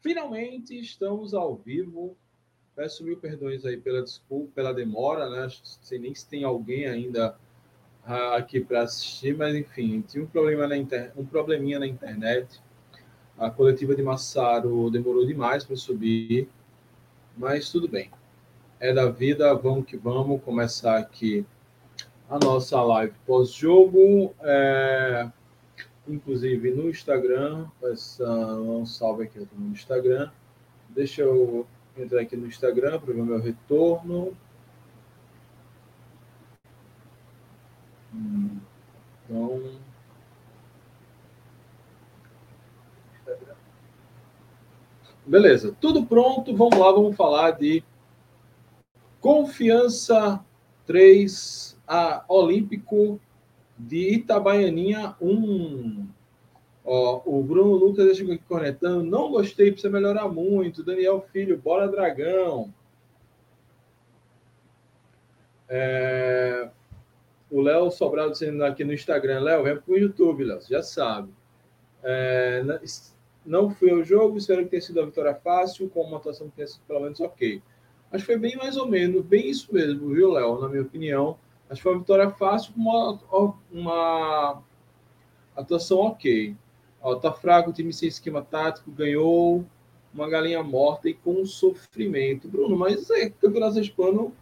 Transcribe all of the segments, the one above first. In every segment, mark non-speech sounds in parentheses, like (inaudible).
Finalmente estamos ao vivo. Peço mil perdões aí pela desculpa, pela demora, né? Não sei nem se tem alguém ainda uh, aqui para assistir, mas enfim, tinha um problema na inter... um probleminha na internet. A coletiva de Massaro demorou demais para subir, mas tudo bem. É da vida, vamos que vamos começar aqui a nossa live pós-jogo. É inclusive no Instagram. Essa, um salve aqui no Instagram. Deixa eu entrar aqui no Instagram para ver o meu retorno. Então. Beleza, tudo pronto. Vamos lá, vamos falar de Confiança 3 a Olímpico de Itabaianinha 1. Ó, o Bruno Lucas chegou aqui conectando. Não gostei, precisa melhorar muito. Daniel Filho, bora dragão. É... O Léo Sobral dizendo aqui no Instagram. Léo, vem para o YouTube, Léo, já sabe. É... Não fui ao jogo, espero que tenha sido a vitória fácil, com uma atuação que tenha sido pelo menos ok. Acho que foi bem mais ou menos, bem isso mesmo, viu, Léo? Na minha opinião. Acho que foi uma vitória fácil com uma, uma atuação ok. Ó, tá fraco, o time sem esquema tático, ganhou uma galinha morta e com sofrimento. Bruno, mas é campeonato hispano,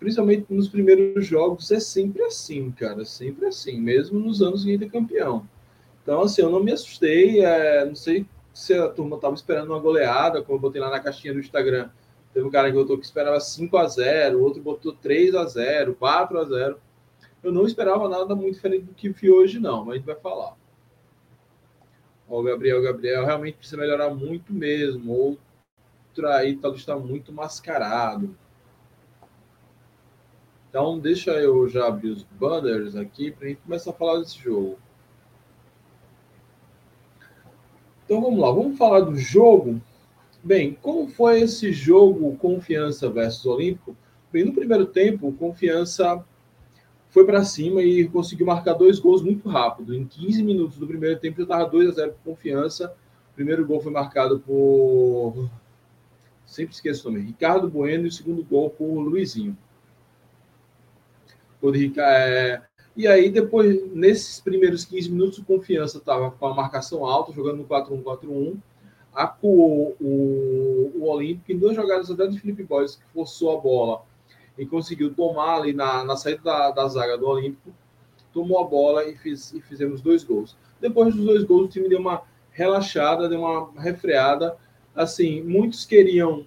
principalmente nos primeiros jogos, é sempre assim, cara. Sempre assim, mesmo nos anos que gente é campeão. Então, assim, eu não me assustei. É, não sei se a turma estava esperando uma goleada, como eu botei lá na caixinha do Instagram Teve um cara que botou que esperava 5 a 0 outro botou 3 a 0 4 a 0 Eu não esperava nada muito diferente do que vi hoje, não, mas a gente vai falar. Ó, Gabriel, Gabriel realmente precisa melhorar muito mesmo. Outra aí tal está muito mascarado. Então, deixa eu já abrir os banners aqui para a gente começar a falar desse jogo. Então vamos lá, vamos falar do jogo Bem, como foi esse jogo Confiança versus Olímpico? Bem, no primeiro tempo, Confiança foi para cima e conseguiu marcar dois gols muito rápido. Em 15 minutos do primeiro tempo, já estava 2 a 0 por Confiança. O primeiro gol foi marcado por. Sempre esqueço o nome. Ricardo Bueno e o segundo gol por Luizinho. O é... E aí, depois, nesses primeiros 15 minutos, o Confiança estava com a marcação alta, jogando no 4-1-4-1 acuou o, o Olímpico em duas jogadas até do Felipe Boys, que forçou a bola e conseguiu tomar ali na, na saída da, da zaga do Olímpico, tomou a bola e, fiz, e fizemos dois gols. Depois dos dois gols, o time deu uma relaxada, deu uma refreada. Assim, muitos queriam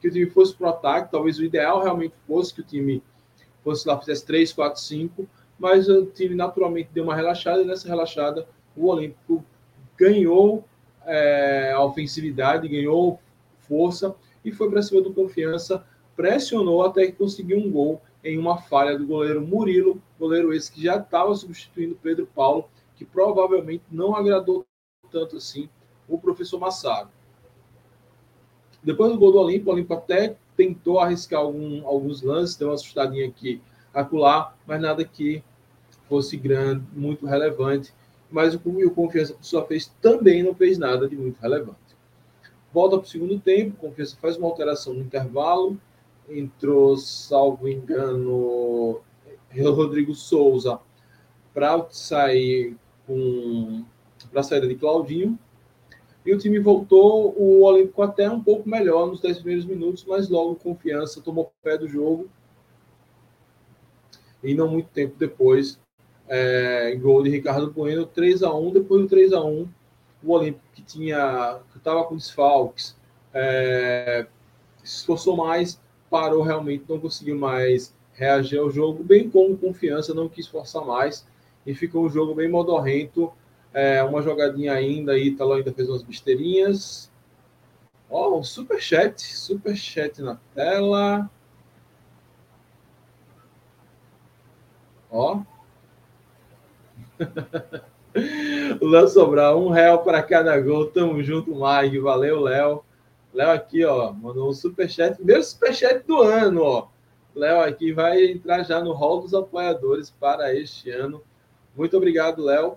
que o time fosse para o ataque, talvez o ideal realmente fosse que o time fosse lá, fizesse 3, 4, 5, mas o time naturalmente deu uma relaxada, e nessa relaxada o Olímpico ganhou é, a ofensividade, ganhou força e foi para cima do Confiança, pressionou até que conseguiu um gol em uma falha do goleiro Murilo, goleiro esse que já estava substituindo Pedro Paulo, que provavelmente não agradou tanto assim o professor Massaro. Depois do gol do Olimpo, o Olimpo até tentou arriscar algum, alguns lances, deu uma assustadinha aqui, acolá, mas nada que fosse grande, muito relevante mas o, Confiança, por sua vez, também não fez nada de muito relevante. Volta para o segundo tempo, Confiança faz uma alteração no intervalo, entrou, salvo engano, Rodrigo Souza para sair com para a saída de Claudinho. E o time voltou, o Olímpico até um pouco melhor nos 10 primeiros minutos, mas logo Confiança tomou pé do jogo. E não muito tempo depois, é, gol de Ricardo Bueno, 3 a 1 Depois do 3 a 1 o Olímpico, que tinha que estava com desfalques, é, se esforçou mais, parou realmente, não conseguiu mais reagir ao jogo, bem como confiança, não quis forçar mais, e ficou um jogo bem modorrento. É, uma jogadinha ainda, Ítalo ainda fez umas besteirinhas. Ó, oh, superchat, superchat na tela. Ó, (laughs) Léo Sobral, um real para cada gol. Tamo junto, Mike. Valeu, Léo. Léo aqui, ó, mandou um superchat. Primeiro superchat do ano, ó. Léo aqui vai entrar já no hall dos apoiadores para este ano. Muito obrigado, Léo.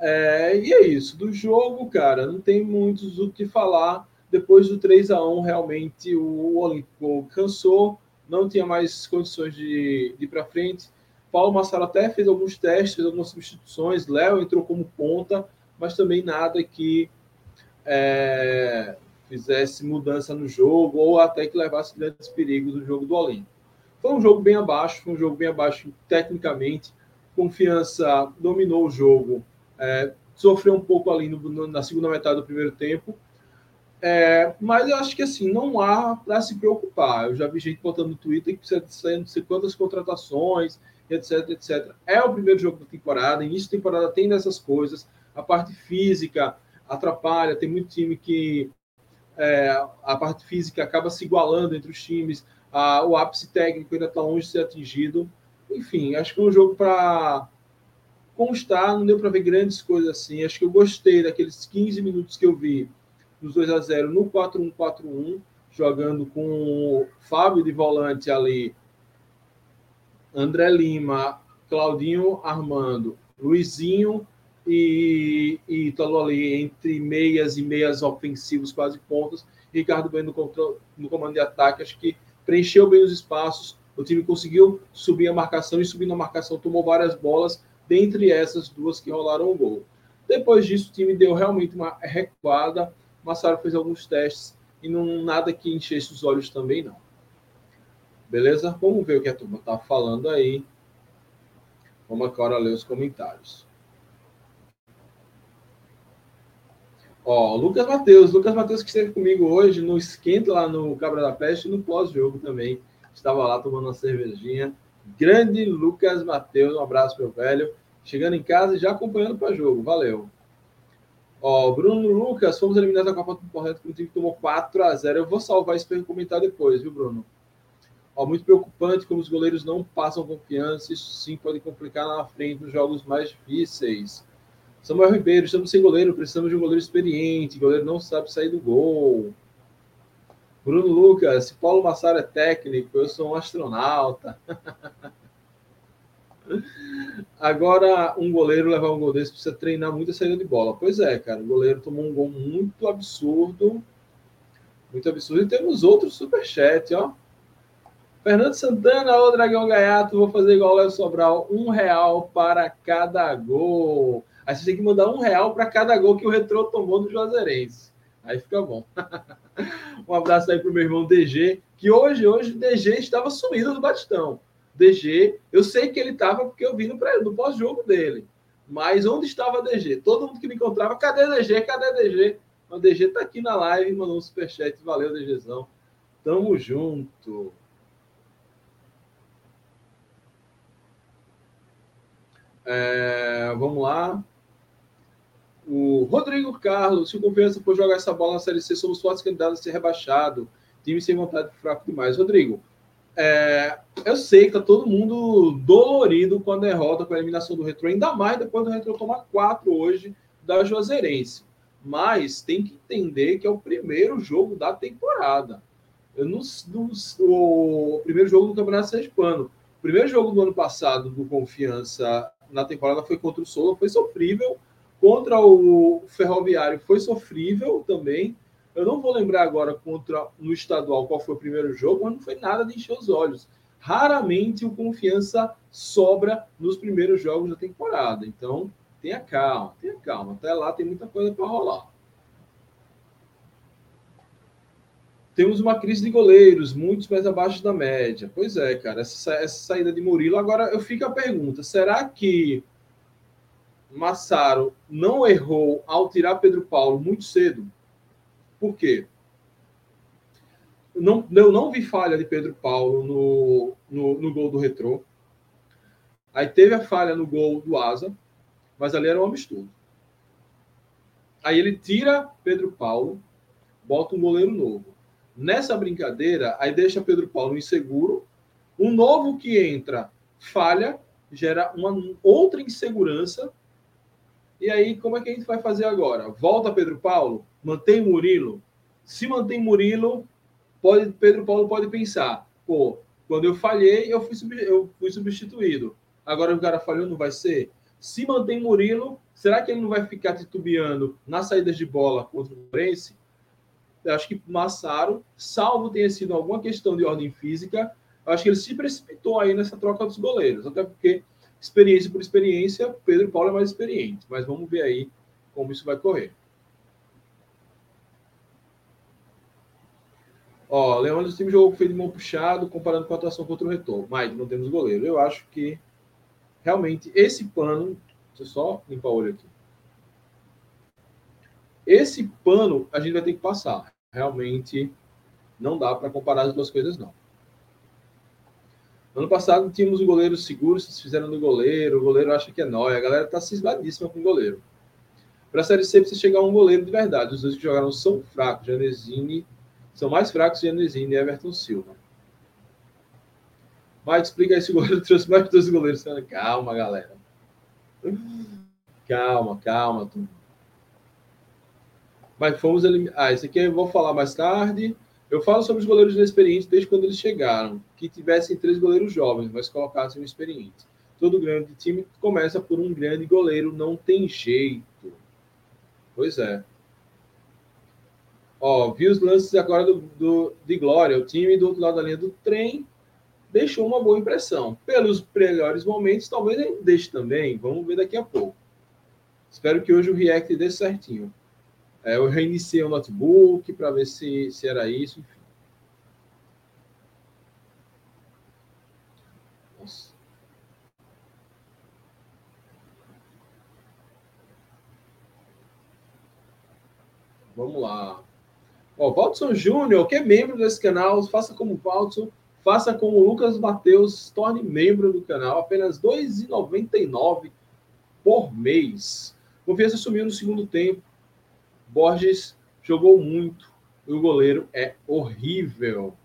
É, e é isso. Do jogo, cara, não tem muito o que falar. Depois do 3 a 1 realmente o Olímpico cansou, não tinha mais condições de, de ir para frente. Paulo Massaro até fez alguns testes, algumas substituições. Léo entrou como ponta, mas também nada que é, fizesse mudança no jogo ou até que levasse grandes perigos no jogo do Olímpico. Foi um jogo bem abaixo, foi um jogo bem abaixo tecnicamente. Confiança dominou o jogo, é, sofreu um pouco ali no, na segunda metade do primeiro tempo, é, mas eu acho que assim, não há para se preocupar. Eu já vi gente botando no Twitter que precisa de não sei quantas contratações, etc, etc. É o primeiro jogo da temporada, início da temporada tem dessas coisas. A parte física atrapalha, tem muito time que é, a parte física acaba se igualando entre os times, a, o ápice técnico ainda está longe de ser atingido. Enfim, acho que é um jogo para constar, não deu para ver grandes coisas assim. Acho que eu gostei daqueles 15 minutos que eu vi dos 2 a 0 no 4-1-4-1, jogando com o Fábio de volante ali, André Lima, Claudinho Armando, Luizinho e, e Italo ali entre meias e meias ofensivos, quase pontas. Ricardo bem no, no comando de ataque, acho que preencheu bem os espaços. O time conseguiu subir a marcação e subindo a marcação tomou várias bolas, dentre essas duas que rolaram o gol. Depois disso, o time deu realmente uma recuada, Massaro fez alguns testes e não nada que enchesse os olhos também, não. Beleza? Vamos ver o que a turma está falando aí. Vamos agora ler os comentários. Ó, Lucas Matheus. Lucas Matheus que esteve comigo hoje no esquenta lá no Cabra da Peste e no pós-jogo também. Estava lá tomando uma cervejinha. Grande Lucas Matheus. Um abraço, meu velho. Chegando em casa e já acompanhando para jogo. Valeu. Ó, Bruno Lucas, fomos eliminados da Copa do Correto com o time que tomou 4 a 0 Eu vou salvar para comentar depois, viu, Bruno? Ó, muito preocupante como os goleiros não passam confiança. Isso sim pode complicar na frente nos jogos mais difíceis. Samuel Ribeiro, estamos sem goleiro, precisamos de um goleiro experiente. O goleiro não sabe sair do gol. Bruno Lucas, se Paulo Massaro é técnico, eu sou um astronauta. (laughs) Agora, um goleiro levar um gol desse precisa treinar muito a saída de bola. Pois é, cara. O goleiro tomou um gol muito absurdo. Muito absurdo. E temos outro superchat, ó. Fernando Santana, ô Dragão Gaiato, vou fazer igual o Léo Sobral. Um real para cada gol. Aí você tem que mandar um real para cada gol que o Retrô tomou no Juazeirense. Aí fica bom. (laughs) um abraço aí pro meu irmão DG, que hoje, hoje, DG estava sumido do Batistão. DG, eu sei que ele estava porque eu vi no, pós-jogo dele. Mas onde estava DG? Todo mundo que me encontrava, cadê DG? Cadê DG? O DG está aqui na live, mandou um superchat. Valeu, DGzão. Tamo junto. É, vamos lá. O Rodrigo Carlos, se o Confiança for jogar essa bola na Série C, somos fortes candidatos a ser rebaixado. Time sem vontade fraco demais. Rodrigo, é, eu sei que tá todo mundo dolorido com a derrota, com a eliminação do Retro, ainda mais depois do Retro tomar quatro hoje da Juazeirense. Mas tem que entender que é o primeiro jogo da temporada. Eu não, não, o primeiro jogo do Campeonato Sergipano. O primeiro jogo do ano passado do Confiança na temporada foi contra o Souza, foi sofrível. Contra o Ferroviário foi sofrível também. Eu não vou lembrar agora contra no estadual qual foi o primeiro jogo, mas não foi nada de encher os olhos. Raramente o confiança sobra nos primeiros jogos da temporada. Então, tenha calma, tenha calma. Até lá tem muita coisa para rolar. Temos uma crise de goleiros, muitos mais abaixo da média. Pois é, cara, essa, essa saída de Murilo. Agora eu fico a pergunta: será que Massaro não errou ao tirar Pedro Paulo muito cedo? Por quê? Não, eu não vi falha de Pedro Paulo no, no, no gol do Retrô. Aí teve a falha no gol do Asa, mas ali era um absurdo. Aí ele tira Pedro Paulo, bota um goleiro novo. Nessa brincadeira, aí deixa Pedro Paulo inseguro. Um novo que entra falha, gera uma outra insegurança. E aí, como é que a gente vai fazer agora? Volta Pedro Paulo? mantém Murilo. Se mantém Murilo, pode, Pedro Paulo pode pensar: pô, quando eu falhei, eu fui, eu fui substituído. Agora o cara falhou, não vai ser? Se mantém Murilo, Será que ele não vai ficar titubeando nas saídas de bola contra o Fluminense? Eu acho que Massaro, salvo tenha sido alguma questão de ordem física, acho que ele se precipitou aí nessa troca dos goleiros. Até porque, experiência por experiência, Pedro Paulo é mais experiente. Mas vamos ver aí como isso vai correr. Ó, Leandro, o time jogou feio de mão puxado, comparando com a atuação contra o retorno. Mas não temos goleiro. Eu acho que realmente esse pano. Deixa eu só limpar o olho aqui. Esse pano a gente vai ter que passar. Realmente não dá para comparar as duas coisas, não. Ano passado tínhamos o goleiro seguro, se fizeram do goleiro, o goleiro acha que é nóia, a galera tá cismadíssima com o goleiro. Para a Série C precisa chegar um goleiro de verdade. Os dois que jogaram são fracos, Janesini são mais fracos Janesini e Everton Silva. Mike, explica aí se o goleiro (laughs) trouxe mais dois goleiros. Calma, galera. Calma, calma. Tudo. Mas fomos eliminar. Ah, esse aqui eu vou falar mais tarde. Eu falo sobre os goleiros inexperientes desde quando eles chegaram. Que tivessem três goleiros jovens, mas colocassem um experiente. Todo grande time começa por um grande goleiro, não tem jeito. Pois é. Ó, vi os lances agora do, do, de Glória. O time do outro lado da linha do trem deixou uma boa impressão. Pelos melhores momentos, talvez ele deixe também. Vamos ver daqui a pouco. Espero que hoje o React dê certinho. É, eu reiniciei o notebook para ver se, se era isso. Nossa. Vamos lá. Ó, Valdson Júnior, que é membro desse canal, faça como Valdson, faça como Lucas Mateus, torne membro do canal, apenas R$ 2,99 por mês. Confiança sumiu no segundo tempo. Borges jogou muito. E o goleiro é horrível.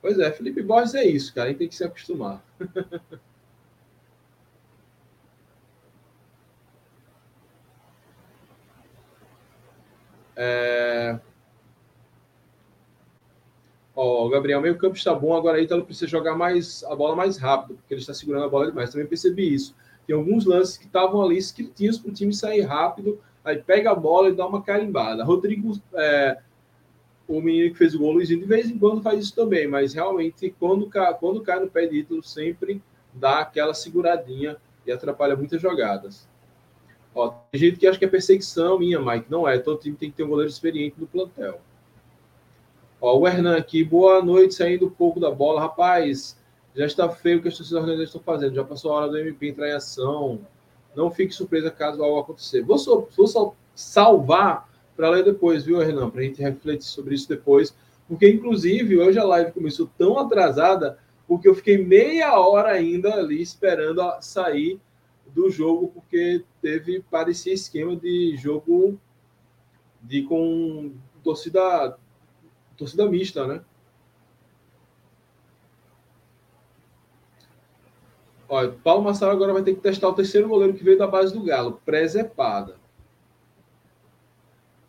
Pois é, Felipe Borges é isso, cara. A gente tem que se acostumar. (laughs) é... Ó, Gabriel, meio campo está bom, agora Ítalo precisa jogar mais a bola mais rápido, porque ele está segurando a bola demais. Também percebi isso. Tem alguns lances que estavam ali escritinhos para o time sair rápido, aí pega a bola e dá uma carimbada. Rodrigo, é, o menino que fez o gol, Luizinho, de vez em quando faz isso também, mas realmente quando, quando cai no pé de Ítalo, sempre dá aquela seguradinha e atrapalha muitas jogadas. Ó, tem gente que acha que é perseguição minha, Mike. Não é. Todo time tem que ter um goleiro experiente no plantel. Ó, o Hernan aqui, boa noite, saindo um pouco da bola. Rapaz, já está feio o que as torcidas organizadas estão fazendo. Já passou a hora do MP entrar em ação. Não fique surpresa caso algo acontecer. Vou, só, vou só salvar para ler depois, viu, Hernan? Para a gente refletir sobre isso depois. Porque, inclusive, hoje a live começou tão atrasada porque eu fiquei meia hora ainda ali esperando sair do jogo, porque teve, parecia esquema de jogo de com torcida torcida mista, né? Olha, Paulo Massaro agora vai ter que testar o terceiro goleiro que veio da base do Galo, presepada.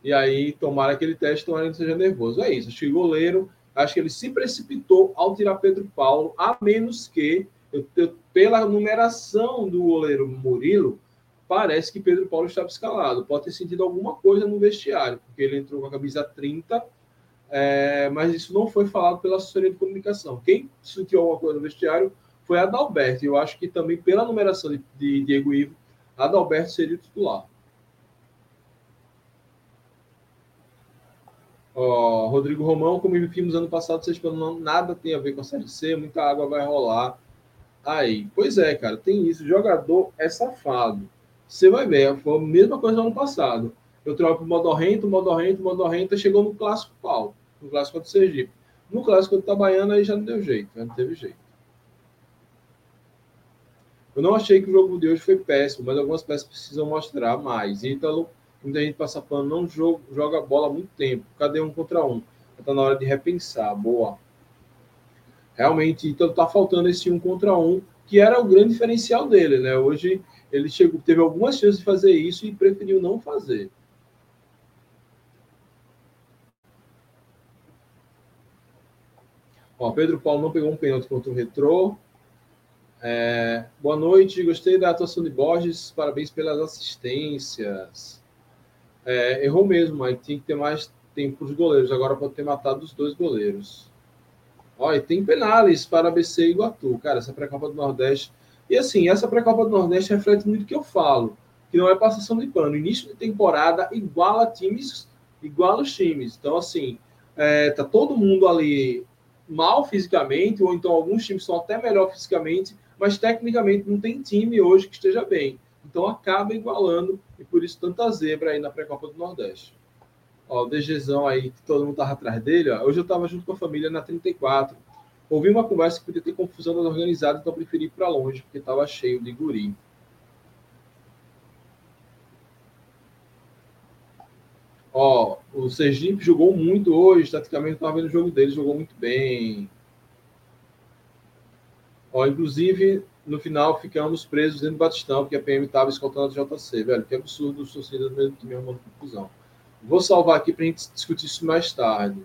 E aí, tomara que ele teste, tomara que ele seja nervoso. É isso. Acho que o goleiro, acho que ele se precipitou ao tirar Pedro Paulo, a menos que, eu, eu, pela numeração do goleiro Murilo, parece que Pedro Paulo estava escalado. Pode ter sentido alguma coisa no vestiário, porque ele entrou com a camisa 30 é, mas isso não foi falado pela assessoria de comunicação. Quem sentiu alguma coisa no vestiário foi Adalberto. Eu acho que também, pela numeração de, de Diego Ivo, Adalberto seria o titular. Ó, Rodrigo Romão, como vimos ano passado, vocês não nada tem a ver com a Série C, muita água vai rolar. Aí, pois é, cara, tem isso. O jogador é safado. Você vai ver, foi a mesma coisa no ano passado. Eu troco o Modorrento, Modorrento, Modorrento, chegou no clássico pau no clássico do Sergipe. No clássico do Itabaiana aí já não deu jeito, não teve jeito. Eu não achei que o jogo de hoje foi péssimo, mas algumas peças precisam mostrar mais. Ítalo, muita gente passa pano, não joga, joga bola há muito tempo. Cadê um contra um? Está na hora de repensar. Boa. Realmente, Ítalo está faltando esse um contra um, que era o grande diferencial dele, né? Hoje ele chegou, teve algumas chances de fazer isso e preferiu não fazer. Ó, Pedro Paulo não pegou um pênalti contra o Retrô. É, boa noite, gostei da atuação de Borges, parabéns pelas assistências. É, errou mesmo, aí tinha que ter mais tempo para os goleiros, agora pode ter matado os dois goleiros. Olha, tem penales para ABC e Iguatu, cara, essa pré-copa do Nordeste. E assim, essa pré-copa do Nordeste reflete muito o que eu falo, que não é passação de pano. Início de temporada iguala times, iguala os times. Então, assim, é, tá todo mundo ali mal fisicamente, ou então alguns times são até melhor fisicamente, mas tecnicamente não tem time hoje que esteja bem. Então acaba igualando, e por isso tanta zebra aí na pré-copa do Nordeste. Ó, o DGzão aí, que todo mundo estava atrás dele, ó, hoje eu estava junto com a família na 34. Ouvi uma conversa que podia ter confusão das organizadas, então preferi ir para longe, porque estava cheio de guri. Ó, o Sergipe jogou muito hoje, taticamente estava vendo o jogo dele, jogou muito bem. Ó, inclusive, no final ficamos presos dentro do Batistão, porque a PM estava escoltando a JC, velho. Que absurdo os torcedores do mesmo time arrumando confusão. Vou salvar aqui para a gente discutir isso mais tarde.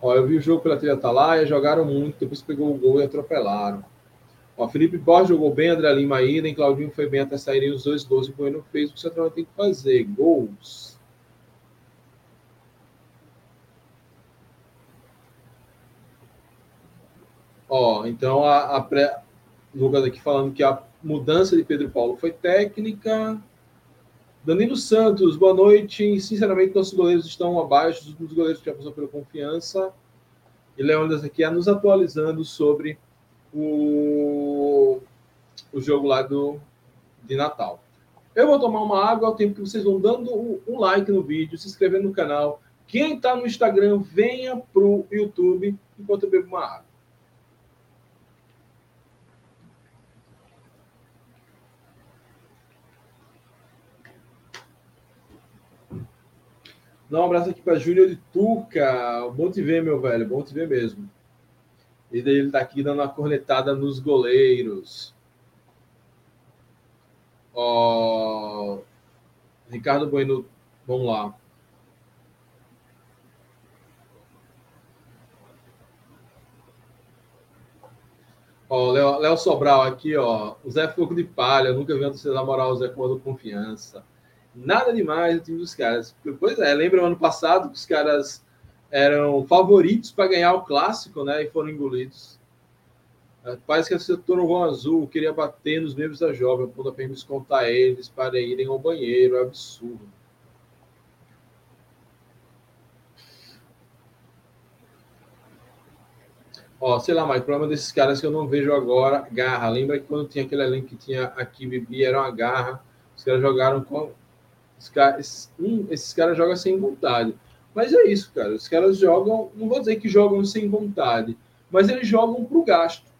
Ó, eu vi o jogo pela trilha Atalaia, jogaram muito, depois pegou o gol e atropelaram. Ó, Felipe Borges jogou bem, André Lima ainda, Claudinho foi bem até saírem os dois gols e o Bueno fez o que o Central tem que fazer, gols. Ó, então a, a pré... Lucas aqui falando que a mudança de Pedro Paulo foi técnica. Danilo Santos, boa noite. Sinceramente, nossos goleiros estão abaixo dos goleiros que já passou pela confiança. E Leônidas aqui é nos atualizando sobre o, o jogo lá do, de Natal. Eu vou tomar uma água ao tempo que vocês vão dando um like no vídeo, se inscrevendo no canal. Quem está no Instagram, venha para o YouTube enquanto eu bebo uma água. Dá um abraço aqui para Júnior de Tuca. Bom te ver, meu velho. Bom te ver mesmo. E daí ele tá aqui dando uma cornetada nos goleiros. Ó, Ricardo Bueno, vamos lá. Ó, Léo, Léo Sobral aqui, ó. O Zé Fogo de Palha, nunca vi você namorar o Zé com confiança. Nada demais time dos caras. Pois é, lembra ano passado que os caras eram favoritos para ganhar o clássico, né? E foram engolidos. Parece que a setor Vão Azul queria bater nos membros da jovem, a descontar eles para irem ao banheiro. É absurdo. Ó, sei lá, mas o problema desses caras que eu não vejo agora, garra. Lembra que quando tinha aquele elenco que tinha aqui, Bibi, era uma garra. Os caras jogaram com. Caras, hum, esses caras jogam sem vontade. Mas é isso, cara. Os caras jogam, não vou dizer que jogam sem vontade, mas eles jogam para o gasto.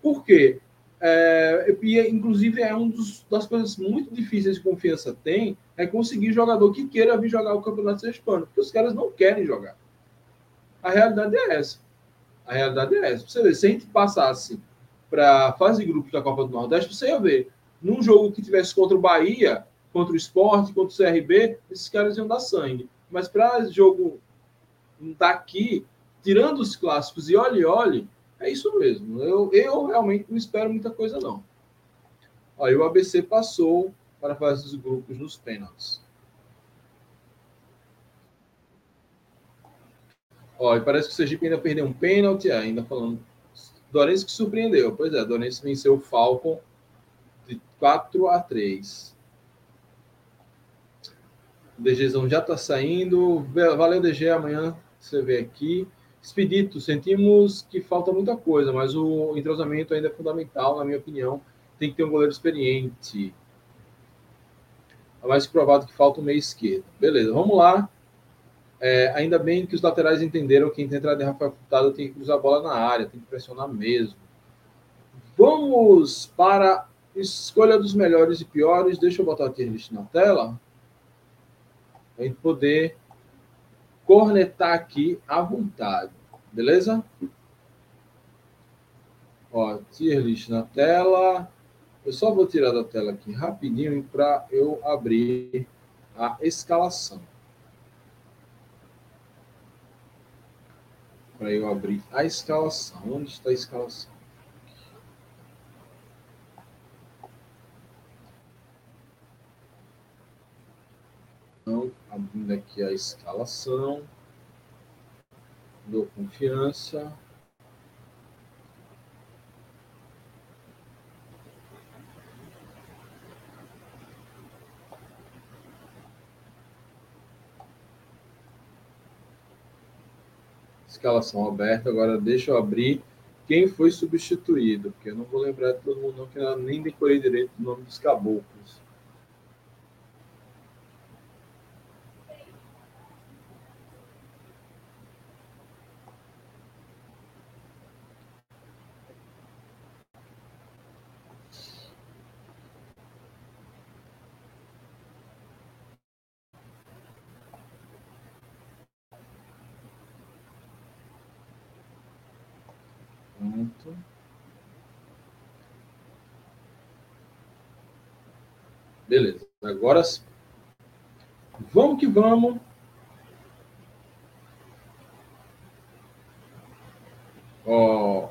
Por quê? É, e, inclusive, é uma das coisas muito difíceis de confiança tem é conseguir jogador que queira vir jogar o Campeonato Sergipano, porque os caras não querem jogar. A realidade é essa. A realidade é essa. Você vê, se a gente passasse para a fase de grupos da Copa do Nordeste, você ia ver, num jogo que tivesse contra o Bahia, contra o Esporte, contra o CRB, esses caras iam dar sangue. Mas para jogo daqui, tirando os clássicos e olhe, olhe, é isso mesmo. Eu, eu realmente não espero muita coisa, não. Aí o ABC passou para fazer os grupos nos pênaltis. Ó, e parece que o Sergipe ainda perdeu um pênalti, é, ainda falando. Dorense que surpreendeu. Pois é, Dorense venceu o Falcon de 4 a 3. DGzão já está saindo. Valeu, DG. Amanhã você vê aqui. Expedito, sentimos que falta muita coisa, mas o entrosamento ainda é fundamental, na minha opinião. Tem que ter um goleiro experiente. É mais provado que falta o meio esquerdo. Beleza, vamos lá. É, ainda bem que os laterais entenderam que quem entrar de Rafael Furtado tem que cruzar a bola na área, tem que pressionar mesmo. Vamos para escolha dos melhores e piores. Deixa eu botar a lista na tela a gente poder cornetar aqui à vontade, beleza? Ó, tier list na tela. Eu só vou tirar da tela aqui rapidinho para eu abrir a escalação. para eu abrir a escalação. Onde está a escalação? Então, abrindo aqui a escalação. Dou confiança. escalação aberta. Agora deixa eu abrir quem foi substituído, porque eu não vou lembrar de todo mundo, não, que eu nem decorei direito o nome dos caboclos. Agora vamos que vamos. Ó.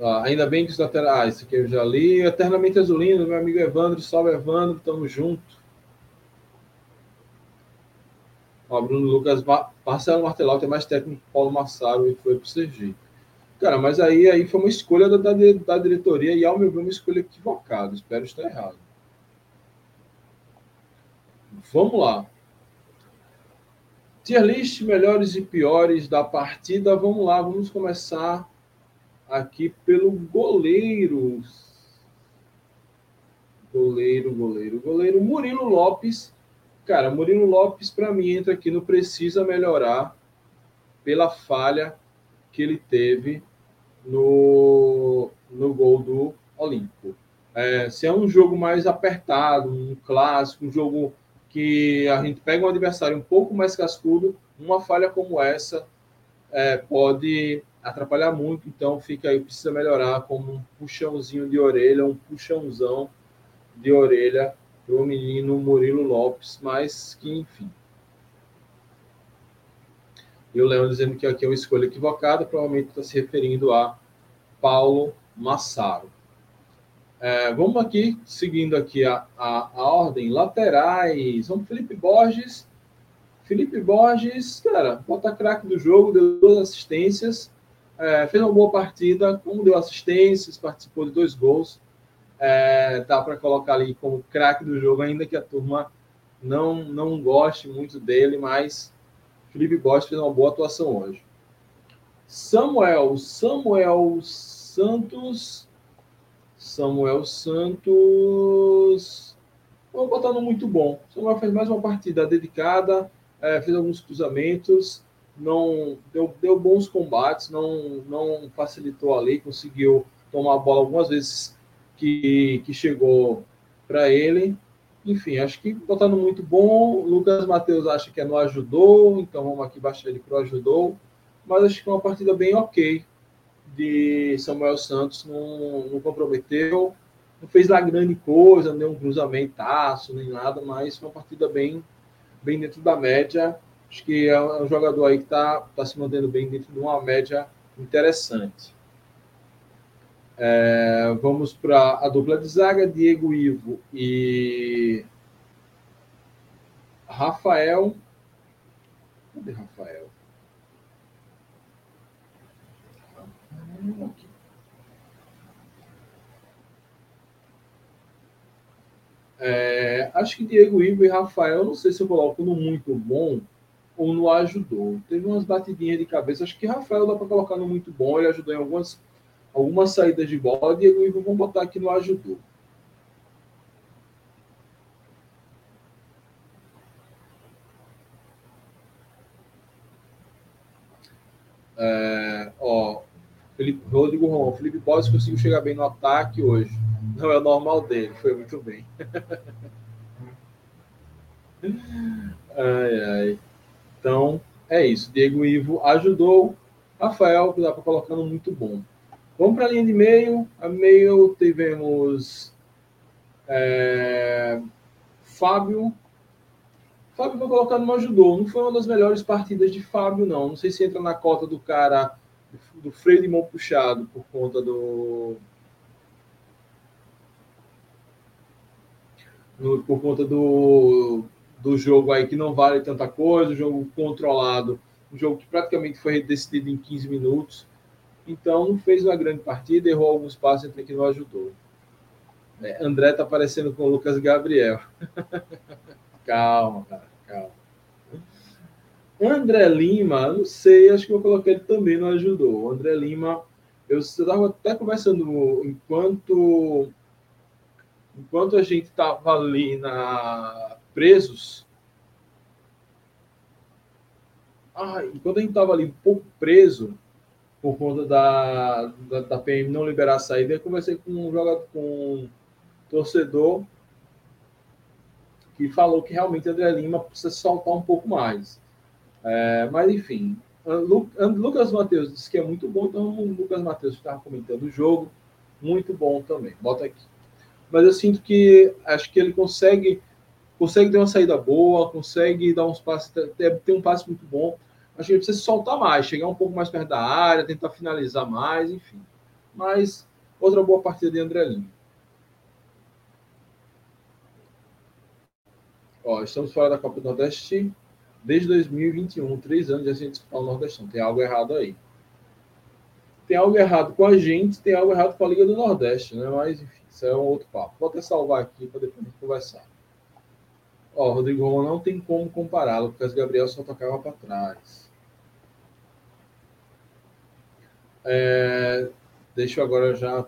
Ah, ainda bem que isso está. Ah, isso aqui eu já li. Eternamente Azulino, meu amigo Evandro. Salve, Evandro. Tamo junto. Ó, Bruno Lucas. Marcelo Martelau tem mais técnico que Paulo Massaro e foi para o Sergipe. Cara, mas aí, aí foi uma escolha da, da, da diretoria e, ao meu ver, uma escolha equivocada. Espero estar errado. Vamos lá. Tier list melhores e piores da partida. Vamos lá, vamos começar aqui pelo goleiro. Goleiro, goleiro, goleiro. Murilo Lopes. Cara, Murilo Lopes, para mim, entra aqui no precisa melhorar pela falha que ele teve no, no gol do Olímpico. É, se é um jogo mais apertado, um clássico, um jogo que a gente pega um adversário um pouco mais cascudo, uma falha como essa é, pode atrapalhar muito. Então, fica aí, precisa melhorar como um puxãozinho de orelha, um puxãozão de orelha para o menino Murilo Lopes, mas que, enfim, e o Leão dizendo que aqui é uma escolha equivocada, provavelmente está se referindo a Paulo Massaro. É, vamos aqui, seguindo aqui a, a, a ordem, laterais. Vamos Felipe Borges. Felipe Borges, cara, bota craque do jogo, deu duas assistências, é, fez uma boa partida, como deu assistências, participou de dois gols. É, dá para colocar ali como craque do jogo, ainda que a turma não, não goste muito dele, mas Felipe Borges fez uma boa atuação hoje. Samuel, Samuel Santos. Samuel Santos. Vamos botar no muito bom. Samuel fez mais uma partida dedicada, é, fez alguns cruzamentos, não deu, deu bons combates, não, não facilitou ali, conseguiu tomar a bola algumas vezes que, que chegou para ele. Enfim, acho que botando muito bom. Lucas Matheus acha que é no ajudou, então vamos aqui baixar ele para ajudou. Mas acho que é uma partida bem ok de Samuel Santos, não, não comprometeu, não fez lá grande coisa, nem um cruzamentaço, nem nada, mas uma partida bem, bem dentro da média. Acho que é um jogador aí que está tá se mantendo bem dentro de uma média interessante. É, vamos para a dupla de zaga, Diego Ivo e Rafael. Cadê Rafael? É, acho que Diego Ivo e Rafael, não sei se eu coloco no muito bom ou no ajudou. Teve umas batidinhas de cabeça. Acho que Rafael dá para colocar no muito bom. Ele ajudou em algumas algumas saídas de bola, Diego Ivo vamos botar aqui no ajudou. É, ó, Felipe, Rodrigo Romão, Felipe Borges conseguiu chegar bem no ataque hoje. Não é o normal dele, foi muito bem. (laughs) ai, ai. Então, é isso. Diego Ivo ajudou. Rafael, que dá para colocando muito bom. Vamos para a linha de meio. A meio tivemos é, Fábio. Fábio foi colocado no ajudou. Não foi uma das melhores partidas de Fábio, não. Não sei se entra na cota do cara do freio de mão puxado por conta do. No, por conta do, do jogo aí que não vale tanta coisa, o jogo controlado, um jogo que praticamente foi decidido em 15 minutos. Então não fez uma grande partida, errou alguns passos entre que não ajudou. É, André tá aparecendo com o Lucas Gabriel. (laughs) calma, cara, calma. André Lima, não sei, acho que eu coloquei ele também, não ajudou. André Lima, eu estava até conversando enquanto enquanto a gente estava ali na presos. Ah, enquanto a gente estava ali um pouco preso por conta da, da, da, PM não liberar a saída, eu conversei com um jogador, com um torcedor que falou que realmente André Lima precisa soltar um pouco mais. É, mas, enfim, Lucas Matheus disse que é muito bom, então o Lucas Matheus estava comentando o jogo, muito bom também. Bota aqui. Mas eu sinto que acho que ele consegue consegue ter uma saída boa, consegue dar uns passes, ter um passe muito bom. Acho que ele precisa se soltar mais, chegar um pouco mais perto da área, tentar finalizar mais, enfim. Mas outra boa partida de André Lima. Ó, estamos fora da Copa do Nordeste desde 2021, três anos a gente disputar o Nordestão. Tem algo errado aí. Tem algo errado com a gente, tem algo errado com a Liga do Nordeste, né? Mas, enfim, isso é um outro papo. Vou até salvar aqui para depois a gente conversar. Ó, Rodrigo Roma não tem como compará-lo, porque as Gabriel só tocava para trás. É, deixa eu agora já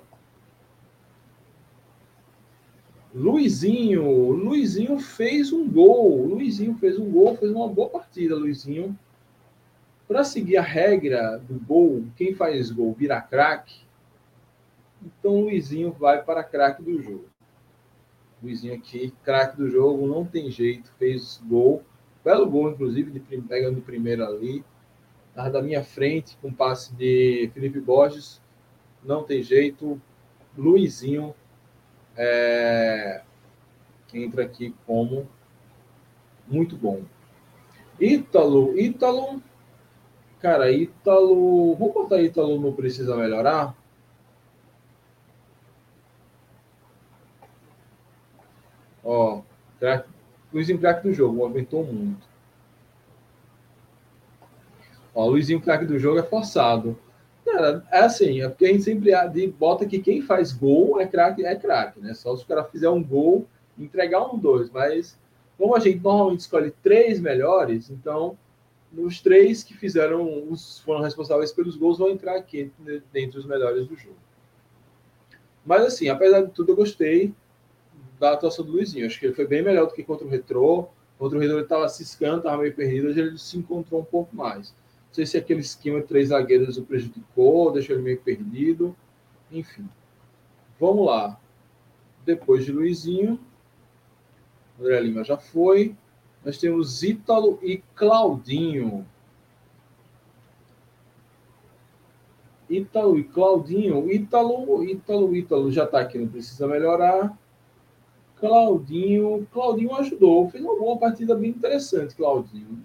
Luizinho, Luizinho fez um gol. Luizinho fez um gol, fez uma boa partida, Luizinho. Para seguir a regra do gol, quem faz gol vira craque. Então Luizinho vai para craque do jogo. Luizinho aqui, craque do jogo, não tem jeito, fez gol. Belo gol, inclusive, de, pegando o primeiro ali. Tava da minha frente, com passe de Felipe Borges. Não tem jeito. Luizinho é, entra aqui como muito bom. Ítalo, Ítalo, cara, Ítalo, vamos botar Ítalo no precisa melhorar? Ó, crack, Luizinho craque do jogo, movimentou muito. Ó, Luizinho craque do jogo é forçado. Cara, é assim, é porque a gente sempre bota que quem faz gol é craque, é craque, né? Só se o cara fizer um gol, entregar um, dois. Mas como a gente normalmente escolhe três melhores, então os três que fizeram, os foram responsáveis pelos gols, vão entrar aqui dentre os melhores do jogo. Mas assim, apesar de tudo, eu gostei da atuação do Luizinho. Acho que ele foi bem melhor do que contra o Retrô. Contra o Retrô ele estava ciscando, estava meio perdido, hoje ele se encontrou um pouco mais. Não sei se aquele esquema de três zagueiros o prejudicou, deixou ele meio perdido. Enfim. Vamos lá. Depois de Luizinho, André Lima já foi. Nós temos Ítalo e Claudinho. Ítalo e Claudinho. Ítalo, Ítalo, Ítalo já está aqui, não precisa melhorar. Claudinho, Claudinho ajudou, fez uma boa partida bem interessante, Claudinho.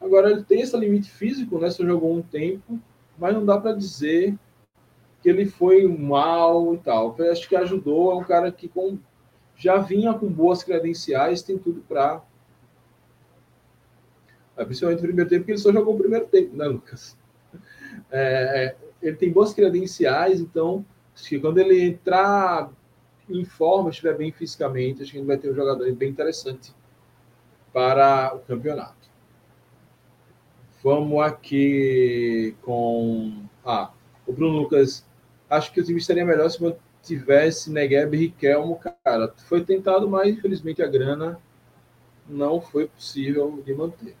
Agora ele tem esse limite físico, né? Só jogou um tempo, mas não dá para dizer que ele foi mal e tal. Eu acho que ajudou, é um cara que com, já vinha com boas credenciais, tem tudo para. É, principalmente no primeiro tempo, porque ele só jogou o primeiro tempo, né, Lucas? É, é, ele tem boas credenciais, então acho que quando ele entrar em forma, estiver bem fisicamente, acho que ele vai ter um jogador bem interessante para o campeonato. Vamos aqui com. Ah, o Bruno Lucas. Acho que o time estaria melhor se tivesse Negueb e Riquelmo, cara. Foi tentado, mas infelizmente a grana não foi possível de manter.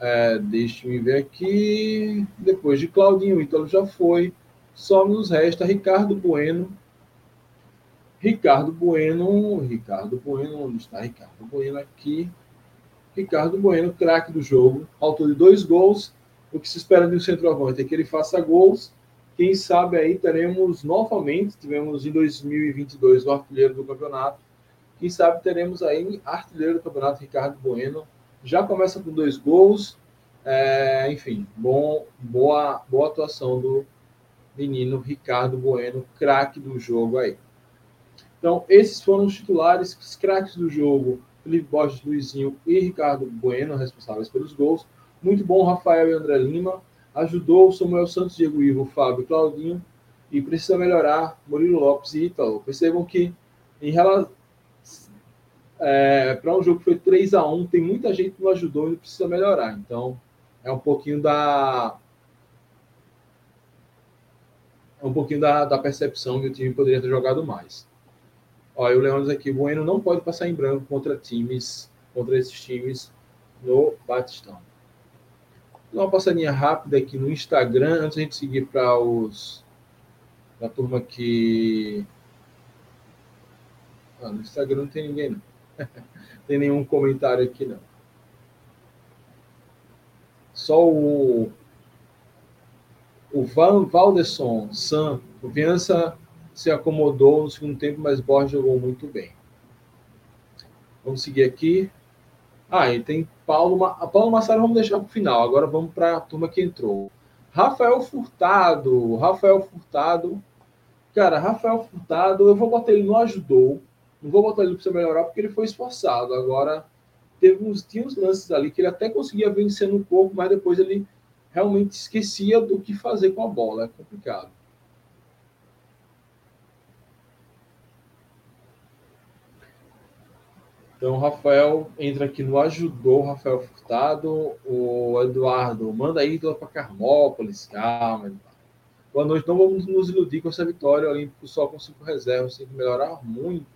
É, Deixe-me ver aqui. Depois de Claudinho, o Ítalo já foi. Só nos resta Ricardo Bueno. Ricardo Bueno. Ricardo Bueno, onde está Ricardo Bueno aqui? Ricardo Bueno, craque do jogo, autor de dois gols. O que se espera de um centroavante é que ele faça gols. Quem sabe aí teremos novamente, tivemos em 2022 o artilheiro do campeonato. Quem sabe teremos aí artilheiro do campeonato Ricardo Bueno. Já começa com dois gols. É, enfim, bom, boa, boa atuação do menino Ricardo Bueno, craque do jogo aí. Então, esses foram os titulares, os craques do jogo. Felipe Borges, Luizinho e Ricardo Bueno, responsáveis pelos gols. Muito bom, Rafael e André Lima. Ajudou Samuel Santos, Diego Ivo, Fábio Claudinho. E precisa melhorar Murilo Lopes e Ítalo. Percebam que, em relação. É, para um jogo que foi 3 a 1 tem muita gente que não ajudou e precisa melhorar. Então, é um pouquinho da. É um pouquinho da, da percepção que o time poderia ter jogado mais. Olha, o Leões aqui, o Bueno não pode passar em branco contra times, contra esses times no Batistão. Uma passadinha rápida aqui no Instagram, antes a gente seguir para os a turma que. Ah, no Instagram não tem ninguém, não. (laughs) tem nenhum comentário aqui, não. Só o. O Van Valdeson, Sam, confiança se acomodou no segundo tempo, mas Borges jogou muito bem. Vamos seguir aqui. Ah, e tem Paulo, Ma... Paulo Massaro, vamos deixar para o final. Agora vamos para a turma que entrou. Rafael Furtado. Rafael Furtado. Cara, Rafael Furtado, eu vou botar ele no ajudou. Não vou botar ele para melhorar porque ele foi esforçado. Agora, teve uns, tinha uns lances ali que ele até conseguia vencer um pouco, mas depois ele realmente esquecia do que fazer com a bola. É complicado. Então, o Rafael entra aqui no ajudou, Rafael Furtado, o Eduardo, manda aí para Carmópolis, calma. Boa noite, não vamos nos iludir com essa vitória, o Olímpico só com cinco reservas, tem que melhorar muito.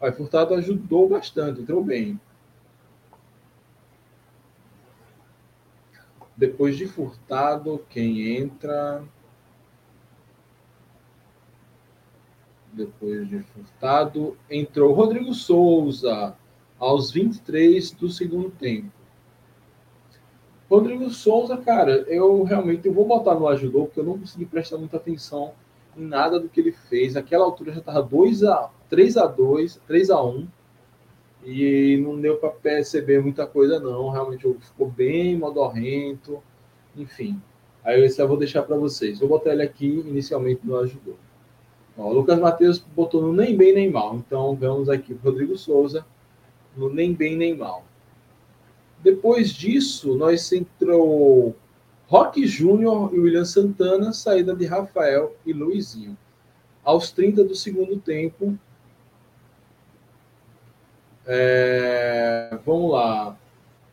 Aí, Furtado ajudou bastante, entrou bem. Depois de Furtado, quem entra? Depois de Furtado, entrou Rodrigo Souza aos 23 do segundo tempo. Rodrigo Souza, cara, eu realmente eu vou botar no ajudou, porque eu não consegui prestar muita atenção em nada do que ele fez. Naquela altura já estava 2 a 3 a 2, 3 a 1 e não deu para perceber muita coisa não. Realmente ficou bem modorrento, enfim. Aí eu vou deixar para vocês. Vou botar ele aqui inicialmente no ajudou. Ó, o Lucas Matheus botou no nem bem nem mal. Então vamos aqui o Rodrigo Souza no nem bem nem mal. Depois disso, nós entrou Roque Júnior e William Santana, saída de Rafael e Luizinho. Aos 30 do segundo tempo. É, vamos lá.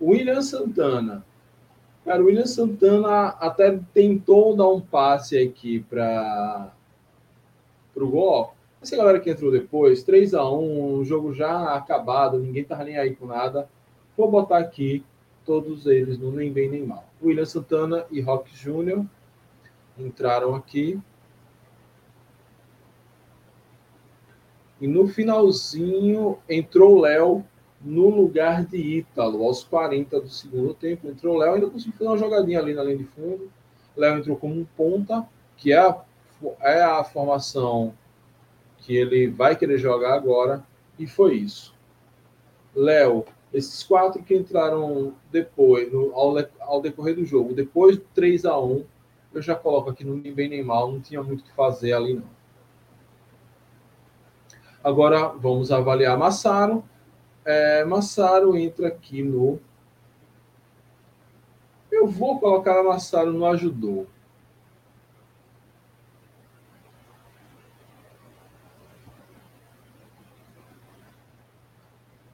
William Santana. Cara, o William Santana até tentou dar um passe aqui para pro gol. Essa galera que entrou depois, 3 a 1 um jogo já acabado, ninguém tava nem aí com nada. Vou botar aqui todos eles no nem bem nem mal. William Santana e Rock Júnior entraram aqui. E no finalzinho entrou o Léo no lugar de Ítalo, aos 40 do segundo tempo. Entrou o Léo, ainda conseguiu fazer uma jogadinha ali na linha de fundo. Léo entrou como um ponta, que é a é a formação que ele vai querer jogar agora, e foi isso. Léo, esses quatro que entraram depois, no, ao, ao, decorrer do jogo, depois do 3 a 1 eu já coloco aqui no nem bem nem mal, não tinha muito o que fazer ali não. Agora vamos avaliar Massaro. É, Massaro entra aqui no. Eu vou colocar Massaro no ajudou.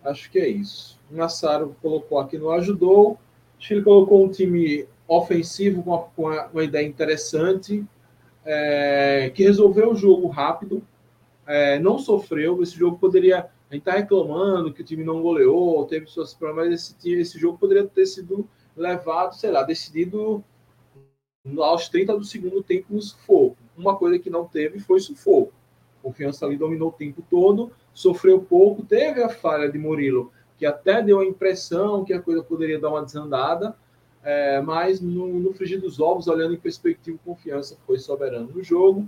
Acho que é isso. O Massaro colocou aqui no ajudou. Que ele colocou um time ofensivo com uma, uma ideia interessante, é, que resolveu o jogo rápido, é, não sofreu. Esse jogo poderia. A gente está reclamando que o time não goleou, teve suas problemas, mas esse, esse jogo poderia ter sido levado, sei lá, decidido aos 30 do segundo tempo no sufoco. Uma coisa que não teve foi sufoco. Confiança ali dominou o tempo todo, sofreu pouco, teve a falha de Murilo, que até deu a impressão que a coisa poderia dar uma desandada, é, mas no, no frigir dos ovos, olhando em perspectiva, confiança foi soberano no jogo.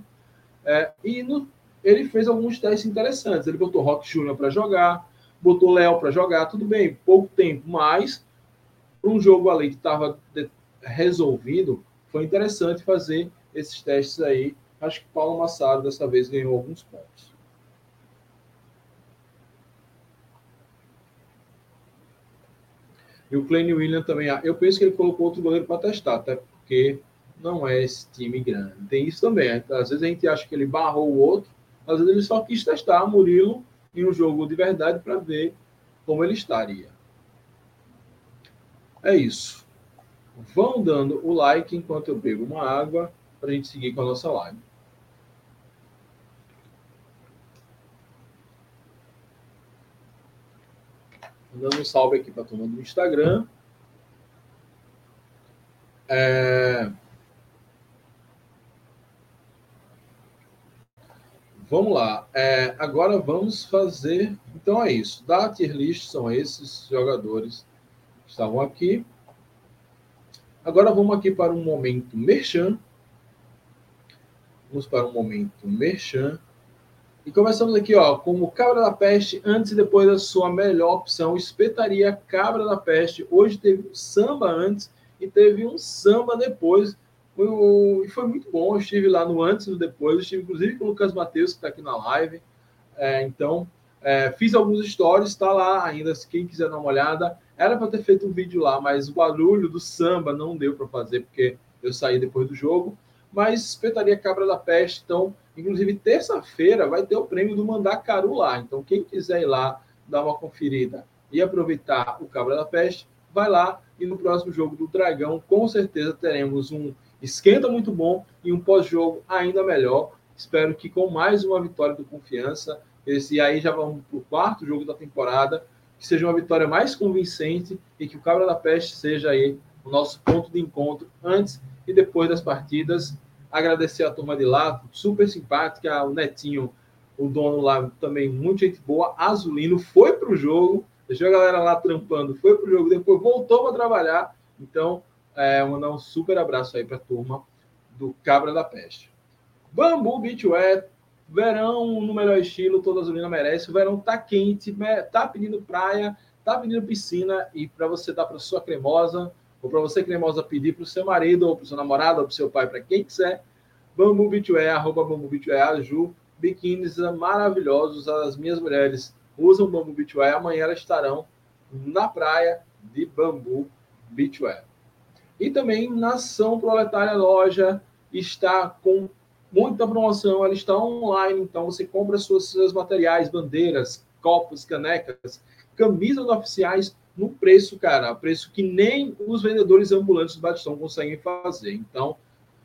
É, e no, ele fez alguns testes interessantes. Ele botou Rock Júnior para jogar, botou Léo para jogar, tudo bem, pouco tempo, mas para um jogo ali que estava resolvido, foi interessante fazer esses testes aí. Acho que Paulo Massaro dessa vez ganhou alguns pontos. E o Klein William também. Eu penso que ele colocou outro goleiro para testar, até porque não é esse time grande. Tem isso também. Às vezes a gente acha que ele barrou o outro, às vezes ele só quis testar Murilo em um jogo de verdade para ver como ele estaria. É isso. Vão dando o like enquanto eu bebo uma água para a gente seguir com a nossa live. Dando um salve aqui para a turma do Instagram. É... Vamos lá. É, agora vamos fazer. Então é isso. Da tier list são esses jogadores que estavam aqui. Agora vamos aqui para um momento merchan. Vamos para um momento merchan. E começamos aqui, ó, com o Cabra da Peste, antes e depois da sua melhor opção, espetaria Cabra da Peste. Hoje teve um samba antes e teve um samba depois. Foi, foi muito bom. Eu estive lá no antes e no depois. Eu estive, inclusive, com o Lucas Matheus, que está aqui na live. É, então, é, fiz alguns stories, está lá ainda. Se quem quiser dar uma olhada, era para ter feito um vídeo lá, mas o barulho do samba não deu para fazer, porque eu saí depois do jogo. Mas espetaria Cabra da Peste, então Inclusive, terça-feira vai ter o prêmio do Mandacaru lá. Então, quem quiser ir lá dar uma conferida e aproveitar o Cabra da Peste, vai lá e no próximo jogo do Dragão, com certeza teremos um esquenta muito bom e um pós-jogo ainda melhor. Espero que com mais uma vitória do Confiança, esse aí já vamos para o quarto jogo da temporada, que seja uma vitória mais convincente e que o Cabra da Peste seja aí o nosso ponto de encontro antes e depois das partidas Agradecer a turma de lá, super simpática, o Netinho, o dono lá também, muito gente boa. Azulino foi para o jogo, deixou a galera lá trampando, foi para o jogo, depois voltou para trabalhar. Então, é, mandar um super abraço aí para a turma do Cabra da Peste. Bambu Beachwear, verão no melhor estilo, toda azulina merece. O verão tá quente, tá pedindo praia, tá pedindo piscina e para você dar para sua cremosa, ou para você, cremosa, pedir para o seu marido, ou para o seu namorado, ou para o seu pai, para quem quiser, Bambu Beachwear, arroba Bambu Beachwear, a biquínis maravilhosos, as minhas mulheres usam Bambu Beachwear, amanhã elas estarão na praia de Bambu Beachwear. E também Nação Proletária Loja está com muita promoção, ela está online, então você compra seus, seus materiais, bandeiras, copos, canecas, camisas oficiais no preço, cara, preço que nem os vendedores ambulantes do Batistão conseguem fazer. Então,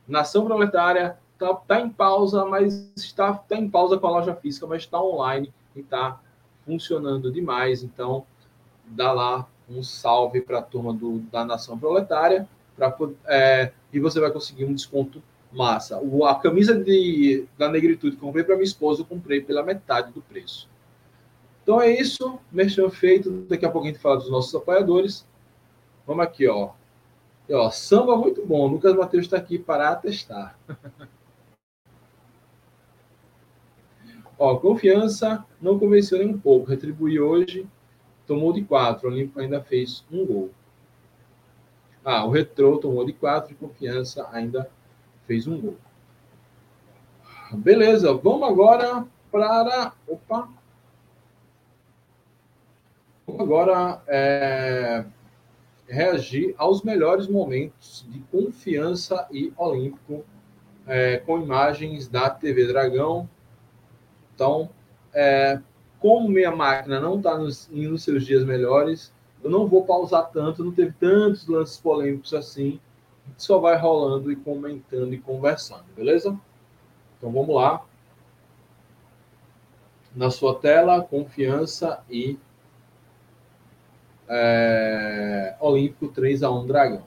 Nação Proletária está tá em pausa, mas está tá em pausa com a loja física, mas está online e está funcionando demais. Então, dá lá um salve para a turma do, da Nação Proletária pra, é, e você vai conseguir um desconto massa. O, a camisa de, da negritude que comprei para minha esposa, eu comprei pela metade do preço. Então é isso, merchan feito. Daqui a pouco a gente fala dos nossos apoiadores. Vamos aqui, ó. E, ó samba muito bom. Lucas Matheus está aqui para atestar. (laughs) ó, confiança não convenceu nem um pouco. Retribui hoje, tomou de quatro. O Olímpico ainda fez um gol. Ah, o Retrô tomou de quatro e confiança ainda fez um gol. Beleza, vamos agora para. Opa! Agora é, reagir aos melhores momentos de confiança e olímpico é, com imagens da TV Dragão. Então, é, como minha máquina não está nos, nos seus dias melhores, eu não vou pausar tanto, não teve tantos lances polêmicos assim. Só vai rolando e comentando e conversando, beleza? Então vamos lá. Na sua tela, confiança e é, Olímpico 3 a 1 Dragão.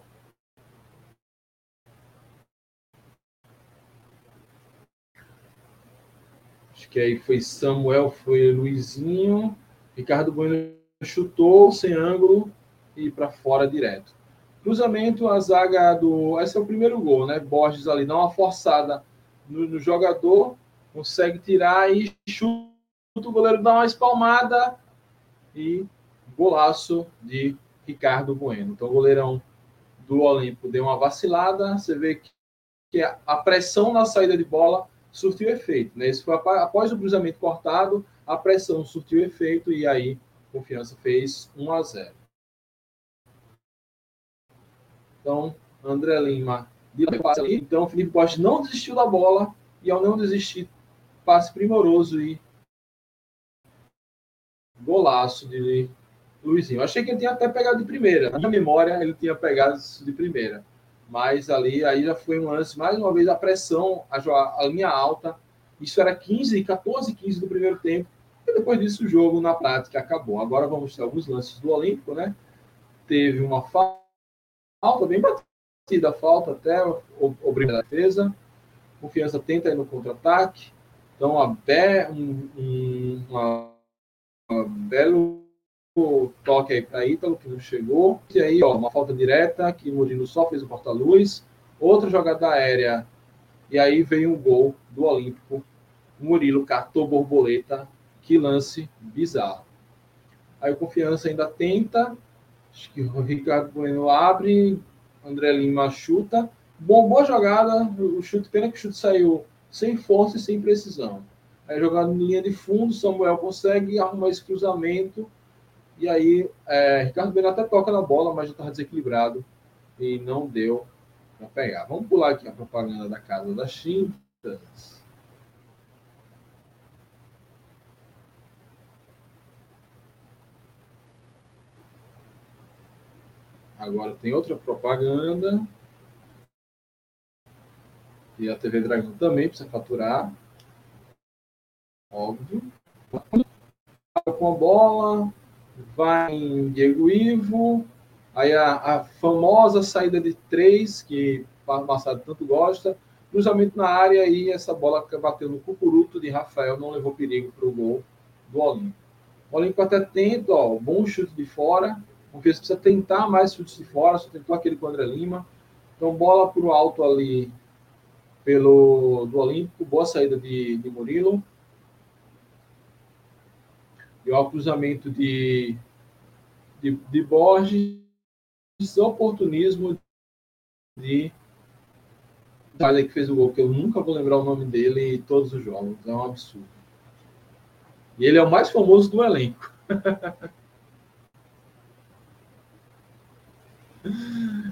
Acho que aí foi Samuel, foi Luizinho, Ricardo Bueno chutou sem ângulo e para fora direto. Cruzamento, a zaga do. Esse é o primeiro gol, né? Borges ali dá uma forçada no, no jogador consegue tirar e chuta, o goleiro dá uma espalmada e golaço de Ricardo Bueno. Então o goleirão do Olímpico deu uma vacilada, você vê que, a pressão na saída de bola surtiu efeito. Né? Isso foi após o cruzamento cortado, a pressão surtiu efeito e aí Confiança fez 1 a 0. Então, André Lima então, Felipe Bosch não desistiu da bola e ao não desistir, passe primoroso e golaço de Luizinho. Eu achei que ele tinha até pegado de primeira. Na minha memória, ele tinha pegado de primeira. Mas ali aí já foi um lance, mais uma vez, a pressão, a, a linha alta. Isso era 15, 14, 15 do primeiro tempo. E depois disso, o jogo, na prática, acabou. Agora vamos ter alguns lances do Olímpico, né? Teve uma falta bem batida, falta até o, o da defesa. Confiança tenta ir no contra-ataque. Então, a Bé, um, um, uma, uma belo toque aí para Ítalo, que não chegou. E aí, ó, uma falta direta, que o Murilo só fez o porta-luz. Outra jogada aérea. E aí veio um gol do Olímpico. Murilo catou borboleta. Que lance bizarro. Aí o Confiança ainda tenta. Acho que o Ricardo Bueno abre. André Lima chuta. Bom, boa jogada. O chute, pena que o chute saiu sem força e sem precisão. Aí jogado em linha de fundo, Samuel consegue arrumar esse cruzamento e aí, é, Ricardo Bueno até toca na bola, mas já estava desequilibrado e não deu para pegar. Vamos pular aqui a propaganda da Casa das Tintas. Agora tem outra propaganda. E a TV Dragão também precisa faturar. Óbvio. Com a bola, vai em Diego Ivo, aí a, a famosa saída de três, que o Massado tanto gosta, cruzamento na área e essa bola bateu no cucuruto de Rafael, não levou perigo para o gol do Olímpico. O Olímpico até tenta, ó, bom chute de fora, porque você precisa tentar mais chutes de fora, só tentou aquele com André Lima. Então, bola para o alto ali pelo do Olímpico, boa saída de, de Murilo e o cruzamento de, de, de Borges, oportunismo de Olha que fez o gol, que eu nunca vou lembrar o nome dele em todos os jogos. É um absurdo. E ele é o mais famoso do elenco. (laughs)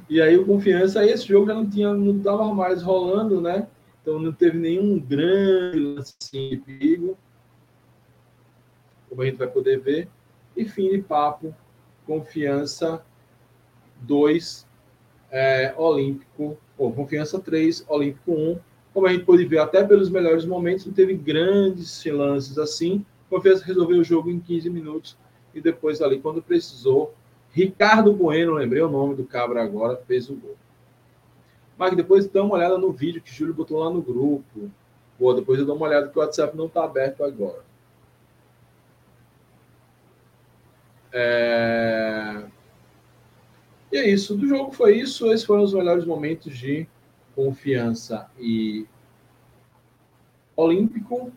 e aí o confiança, esse jogo já não tinha, não estava mais rolando, né? Então não teve nenhum grande lance assim, de perigo como a gente vai poder ver. E fim de papo, confiança 2, é, Olímpico, ou confiança 3, Olímpico 1. Um. Como a gente pôde ver, até pelos melhores momentos, não teve grandes lances assim. Confiança resolveu o jogo em 15 minutos e depois ali, quando precisou, Ricardo Bueno, lembrei o nome do cabra agora, fez o gol. Mas depois dá uma olhada no vídeo que o Júlio botou lá no grupo. Boa, depois eu dou uma olhada que o WhatsApp não está aberto agora. É... E é isso. Do jogo foi isso. Esses foram os melhores momentos de confiança e olímpico.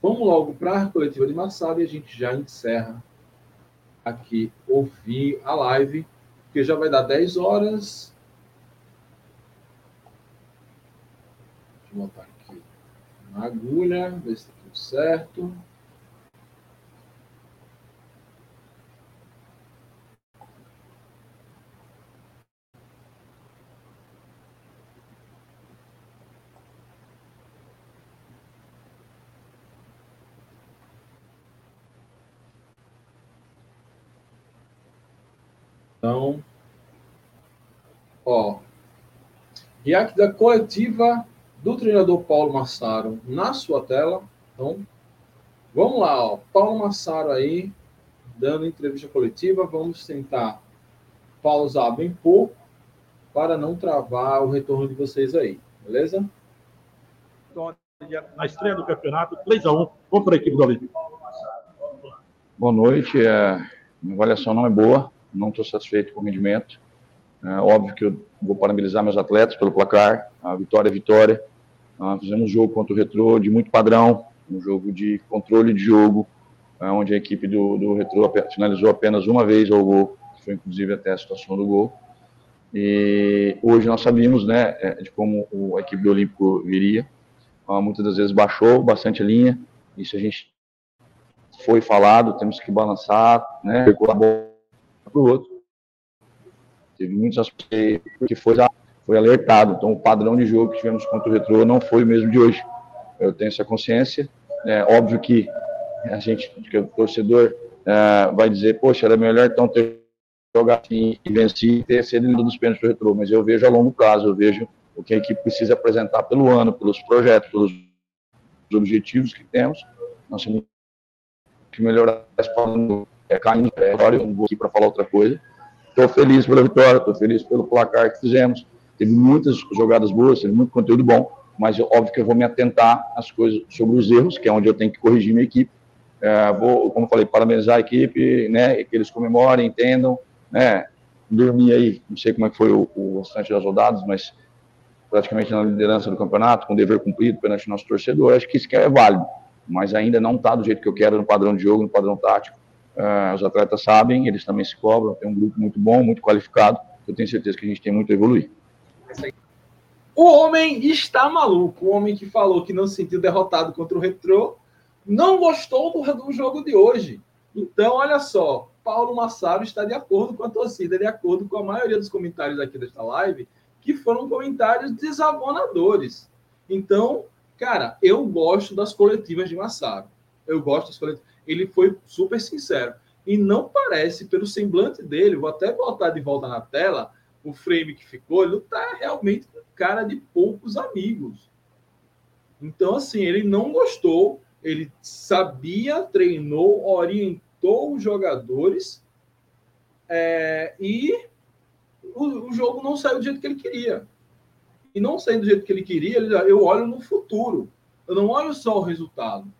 Vamos logo para a coletiva de Massada e a gente já encerra aqui ouvir a live, que já vai dar 10 horas. Deixa eu botar aqui na agulha, ver se está tudo certo. Então, ó, aqui da coletiva do treinador Paulo Massaro na sua tela. Então, vamos lá, ó, Paulo Massaro aí, dando entrevista coletiva. Vamos tentar pausar bem pouco para não travar o retorno de vocês aí, beleza? Na estreia do campeonato, 3x1 contra a equipe do Olímpico. Boa noite, é, a avaliação não é boa, não estou satisfeito com o rendimento. É, óbvio que eu vou parabenizar meus atletas pelo placar, a vitória é vitória. Uh, fizemos um jogo contra o Retro de muito padrão, um jogo de controle de jogo, uh, onde a equipe do, do Retro finalizou apenas uma vez ao gol, que foi inclusive até a situação do gol. E hoje nós sabíamos né, é, de como a equipe do Olímpico viria. Uh, muitas das vezes baixou bastante a linha, isso a gente foi falado, temos que balançar, né, para o outro. Teve aspectos que foi, foi alertado. Então, o padrão de jogo que tivemos contra o Retro não foi o mesmo de hoje. Eu tenho essa consciência. É óbvio que a gente, que o torcedor é, vai dizer, poxa, era melhor então ter jogado assim e vencido e ter sido dos pênaltis do Retro. Mas eu vejo a longo prazo, eu vejo o que a equipe precisa apresentar pelo ano, pelos projetos, pelos objetivos que temos. Nós temos que melhorar esse plano. É, caindo, é, eu não vou aqui para falar outra coisa Estou feliz pela vitória, estou feliz pelo placar que fizemos. Teve muitas jogadas boas, teve muito conteúdo bom, mas óbvio que eu vou me atentar às coisas sobre os erros, que é onde eu tenho que corrigir minha equipe. É, vou, como falei, parabenizar a equipe, né, que eles comemorem, entendam, né, dormir aí, não sei como é que foi o, o restante das rodadas, mas praticamente na liderança do campeonato, com dever cumprido perante o nosso torcedor, acho que isso é válido, mas ainda não está do jeito que eu quero no padrão de jogo, no padrão tático, Uh, os atletas sabem, eles também se cobram, tem um grupo muito bom, muito qualificado. Eu tenho certeza que a gente tem muito a evoluir. O homem está maluco. O homem que falou que não se sentiu derrotado contra o Retro não gostou do, do jogo de hoje. Então, olha só, Paulo Massaro está de acordo com a torcida, de acordo com a maioria dos comentários aqui desta live, que foram comentários desabonadores. Então, cara, eu gosto das coletivas de Massaro. Eu gosto das coletivas ele foi super sincero. E não parece, pelo semblante dele, vou até botar de volta na tela, o frame que ficou, ele está realmente com cara de poucos amigos. Então, assim, ele não gostou, ele sabia, treinou, orientou os jogadores é, e o, o, jogo não saiu do jeito que ele queria. E não saindo do jeito que ele queria, ele, eu olho no futuro. Eu não olho só o resultado.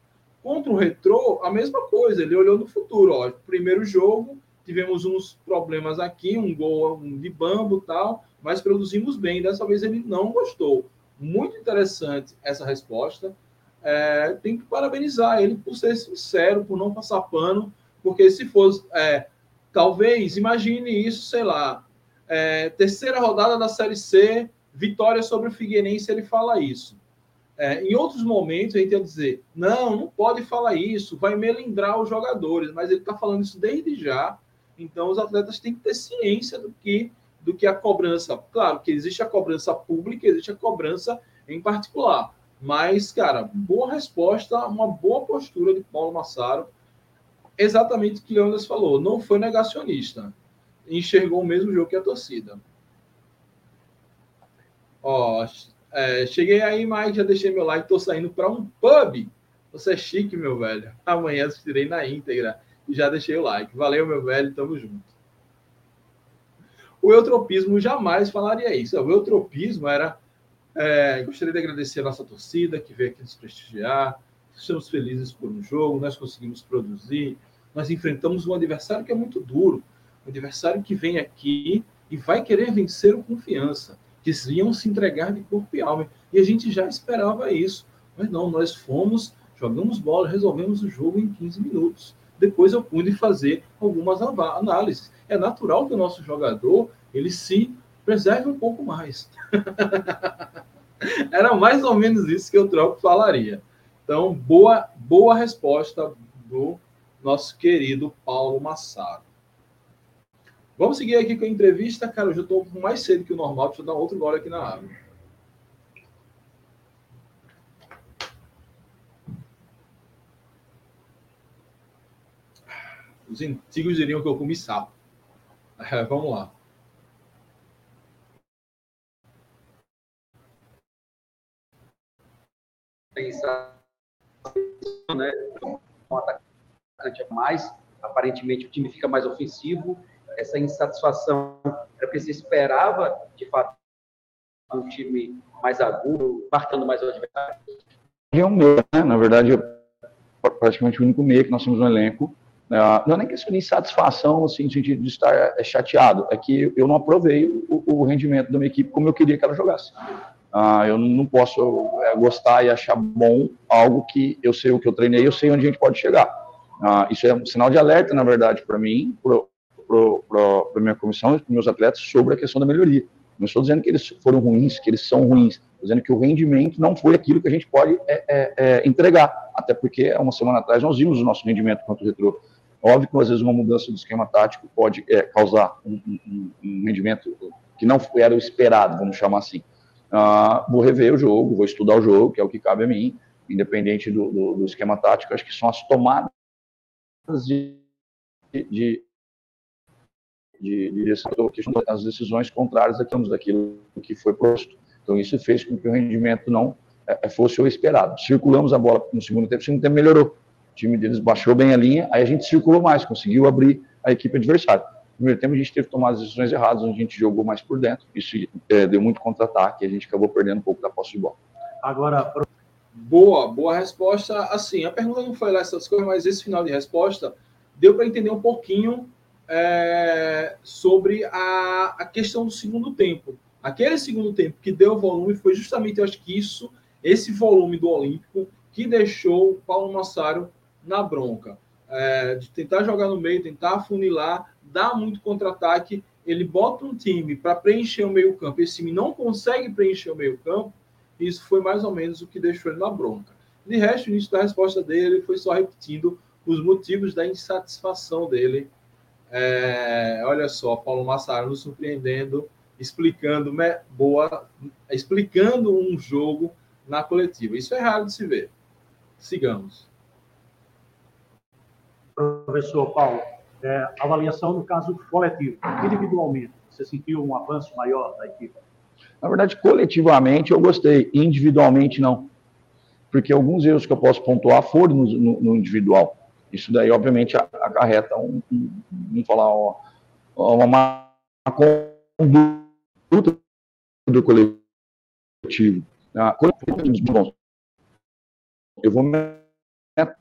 Contra o Retrô, a mesma coisa, ele olhou no futuro. Ó, primeiro jogo, tivemos uns problemas aqui, um gol um de bambo tal, mas produzimos bem. Dessa vez ele não gostou. Muito interessante essa resposta. É, tem que parabenizar ele por ser sincero, por não passar pano, porque se fosse. É, talvez, imagine isso, sei lá, é, terceira rodada da Série C, vitória sobre o Figueirense, ele fala isso. É, em outros momentos, a gente dizer: não, não pode falar isso, vai melindrar os jogadores, mas ele está falando isso desde já. Então, os atletas têm que ter ciência do que, do que a cobrança. Claro que existe a cobrança pública, existe a cobrança em particular. Mas, cara, boa resposta, uma boa postura de Paulo Massaro. Exatamente o que o falou: não foi negacionista, enxergou o mesmo jogo que a torcida. Ó, é, cheguei aí, Mike, já deixei meu like, tô saindo para um pub. Você é chique, meu velho. Amanhã assistirei na íntegra e já deixei o like. Valeu, meu velho, tamo junto. O eutropismo jamais falaria isso. O eutropismo era. É, gostaria de agradecer a nossa torcida que veio aqui nos prestigiar. Estamos felizes por um jogo, nós conseguimos produzir. Nós enfrentamos um adversário que é muito duro. Um adversário que vem aqui e vai querer vencer o confiança que iam se entregar de corpo e alma. E a gente já esperava isso. Mas não, nós fomos, jogamos bola, resolvemos o jogo em 15 minutos. Depois eu pude fazer algumas análises. É natural que o nosso jogador ele se preserve um pouco mais. (laughs) Era mais ou menos isso que o Troco falaria. Então, boa, boa resposta do nosso querido Paulo Massaro. Vamos seguir aqui com a entrevista. Cara, eu já estou mais cedo que o normal. Deixa eu dar outro gole aqui na água. Os antigos diriam que eu comi sapo. É, vamos lá. Pensar, né? Um atacante mais. Aparentemente, o time fica mais ofensivo essa insatisfação era porque se esperava, de fato, um time mais agudo, marcando mais o adversário? É um meio, né? Na verdade, é praticamente o único meio que nós temos no elenco. Né? Não é nem questão de insatisfação, assim, no sentido de estar é, chateado, é que eu não aprovei o, o rendimento da minha equipe como eu queria que ela jogasse. Uh, eu não posso é, gostar e achar bom algo que eu sei o que eu treinei, eu sei onde a gente pode chegar. Uh, isso é um sinal de alerta, na verdade, para mim, para a minha comissão e para meus atletas sobre a questão da melhoria. Não estou dizendo que eles foram ruins, que eles são ruins. Estou dizendo que o rendimento não foi aquilo que a gente pode é, é, é, entregar. Até porque, uma semana atrás, nós vimos o nosso rendimento contra o retrô. Óbvio que, às vezes, uma mudança do esquema tático pode é, causar um, um, um rendimento que não era o esperado, vamos chamar assim. Uh, vou rever o jogo, vou estudar o jogo, que é o que cabe a mim, independente do, do, do esquema tático. Acho que são as tomadas de, de, de, as decisões contrárias daquilo que foi posto. Então, isso fez com que o rendimento não é, fosse o esperado. Circulamos a bola no segundo tempo, o segundo tempo melhorou. O time deles baixou bem a linha, aí a gente circulou mais, conseguiu abrir a equipe adversária primeiro tempo a gente teve que tomar as decisões erradas, onde a gente jogou mais por dentro. Isso é, deu muito contra-ataque a gente acabou perdendo um pouco da posse de bola. Agora, boa, boa resposta. Assim, a pergunta não foi lá essas coisas, mas esse final de resposta deu para entender um pouquinho é, sobre a, a questão do segundo tempo. Aquele segundo tempo que deu volume foi justamente, eu acho que isso, esse volume do Olímpico, que deixou o Paulo Massaro na bronca. É, de tentar jogar no meio, tentar afunilar dá muito contra-ataque, ele bota um time para preencher o meio-campo, esse time não consegue preencher o meio-campo, isso foi mais ou menos o que deixou ele na bronca. De resto, o início da resposta dele foi só repetindo os motivos da insatisfação dele. É, olha só, Paulo Massaro nos surpreendendo, explicando boa, explicando um jogo na coletiva. Isso é raro de se ver. Sigamos. Professor Paulo, é, avaliação no caso coletivo. Individualmente, você sentiu um avanço maior da equipe? Na verdade, coletivamente eu gostei, individualmente não. Porque alguns erros que eu posso pontuar foram no, no, no individual. Isso daí, obviamente, acarreta um, um, vamos falar, ó, uma má conduta do coletivo. Ah, eu vou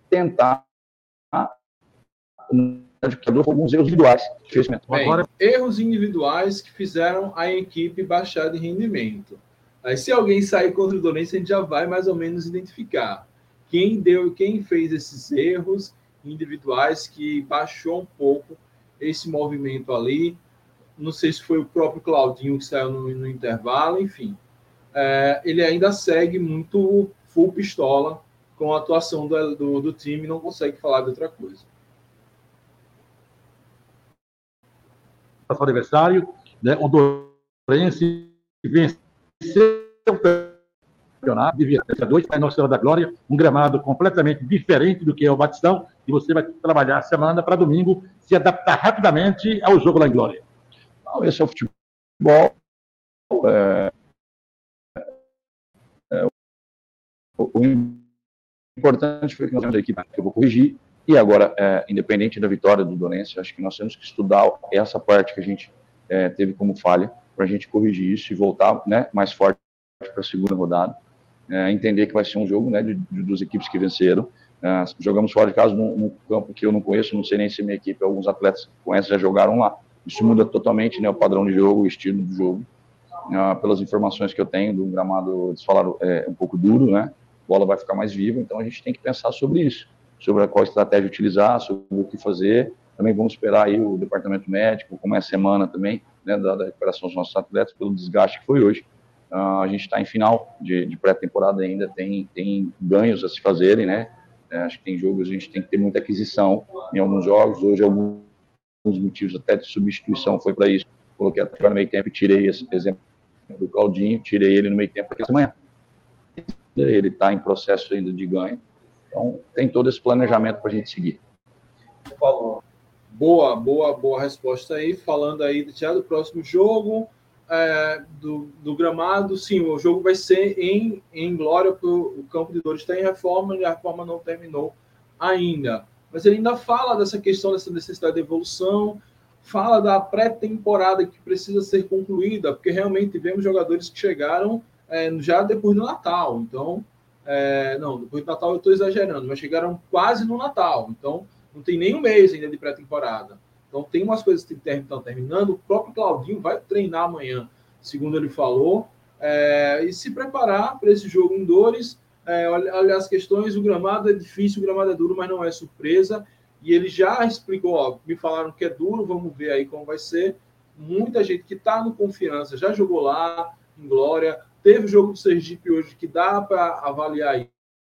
tentar adaptador com alguns erros individuais. Bem, Agora... Erros individuais que fizeram a equipe baixar de rendimento. Aí, se alguém sair contra o Donense, a gente já vai mais ou menos identificar quem deu, quem fez esses erros individuais que baixou um pouco esse movimento ali. Não sei se foi o próprio Claudinho que saiu no, no intervalo, enfim. É, ele ainda segue muito full pistola com a atuação do, do, do time, não consegue falar de outra coisa. para o adversário, né? o Dorense venceu campeonato, ter dois, para Nossa Senhora da Glória, um gramado completamente diferente do que é o Batistão, e você vai trabalhar a semana para domingo, se adaptar rapidamente ao jogo lá em Glória. Não, esse é o futebol. É, é, o, o, importante foi que nós temos a equipe que eu vou corrigir, e agora, é, independente da vitória do Donense, acho que nós temos que estudar essa parte que a gente é, teve como falha, para a gente corrigir isso e voltar né, mais forte para a segunda rodada. É, entender que vai ser um jogo né, de, de duas equipes que venceram. É, jogamos fora de casa num, num, campo que eu não conheço, não sei nem se minha equipe, alguns atletas que conhecem já jogaram lá. Isso muda totalmente né, o padrão de jogo, o estilo do jogo. É, pelas informações que eu tenho do gramado, eles falaram, é um pouco duro, né? A bola vai ficar mais viva, então a gente tem que pensar sobre isso sobre qual estratégia utilizar, sobre o que fazer. Também vamos esperar aí o departamento médico, como é a semana também, né, da, da recuperação dos nossos atletas, pelo desgaste que foi hoje. Uh, a gente está em final de, de pré-temporada ainda, tem, tem ganhos a se fazerem, né? É, acho que tem jogos, a gente tem que ter muita aquisição em alguns jogos. Hoje, alguns motivos até de substituição foi para isso. Coloquei até no meio tempo e tirei esse exemplo do Claudinho, tirei ele no meio tempo porque amanhã. Ele está em processo ainda de ganho então, tem todo esse planejamento para a gente seguir. Falou. Boa, boa, boa resposta aí. Falando aí já do próximo jogo, é, do, do, gramado, sim, o jogo vai ser em, em Glória, porque o Campo de Dores está em reforma e a reforma não terminou ainda. Mas ele ainda fala dessa questão, dessa necessidade de evolução, fala da pré-temporada que precisa ser concluída, porque realmente tivemos jogadores que chegaram é, já depois do Natal. Então, é, não, depois do Natal eu estou exagerando, mas chegaram quase no Natal. Então, não tem nem um mês ainda de pré-temporada. Então, tem umas coisas que estão terminando. O próprio Claudinho vai treinar amanhã, segundo ele falou. é, e se preparar para esse jogo em Dores. É, olhar as questões, o gramado é difícil, o gramado é duro, mas não é surpresa. E ele já explicou, ó, me falaram que é duro, vamos ver aí como vai ser. Muita gente que está no confiança já jogou lá, em Glória. Teve o jogo do Sergipe hoje que dá para avaliar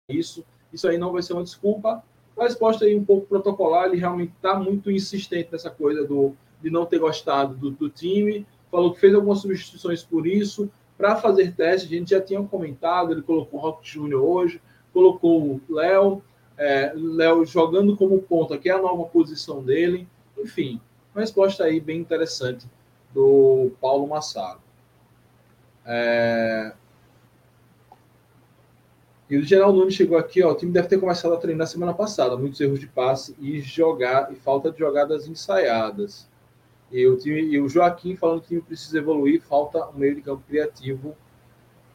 isso. Isso aí não vai ser uma desculpa. A resposta aí um pouco protocolar, ele realmente está muito insistente nessa coisa do, de não ter gostado do, do time. Falou que fez algumas substituições por isso, para fazer teste. A gente já tinha comentado, ele colocou o Rock Júnior hoje, colocou o Léo, é, Léo jogando como ponta, que é a nova posição dele. Enfim, uma resposta aí bem interessante do Paulo Massaro. É... E o General Nunes chegou aqui, ó, o time deve ter começado a treinar semana passada, muitos erros de passe e jogar e falta de jogadas ensaiadas. E o, time, e o Joaquim falando que o time precisa evoluir, falta um meio de campo criativo.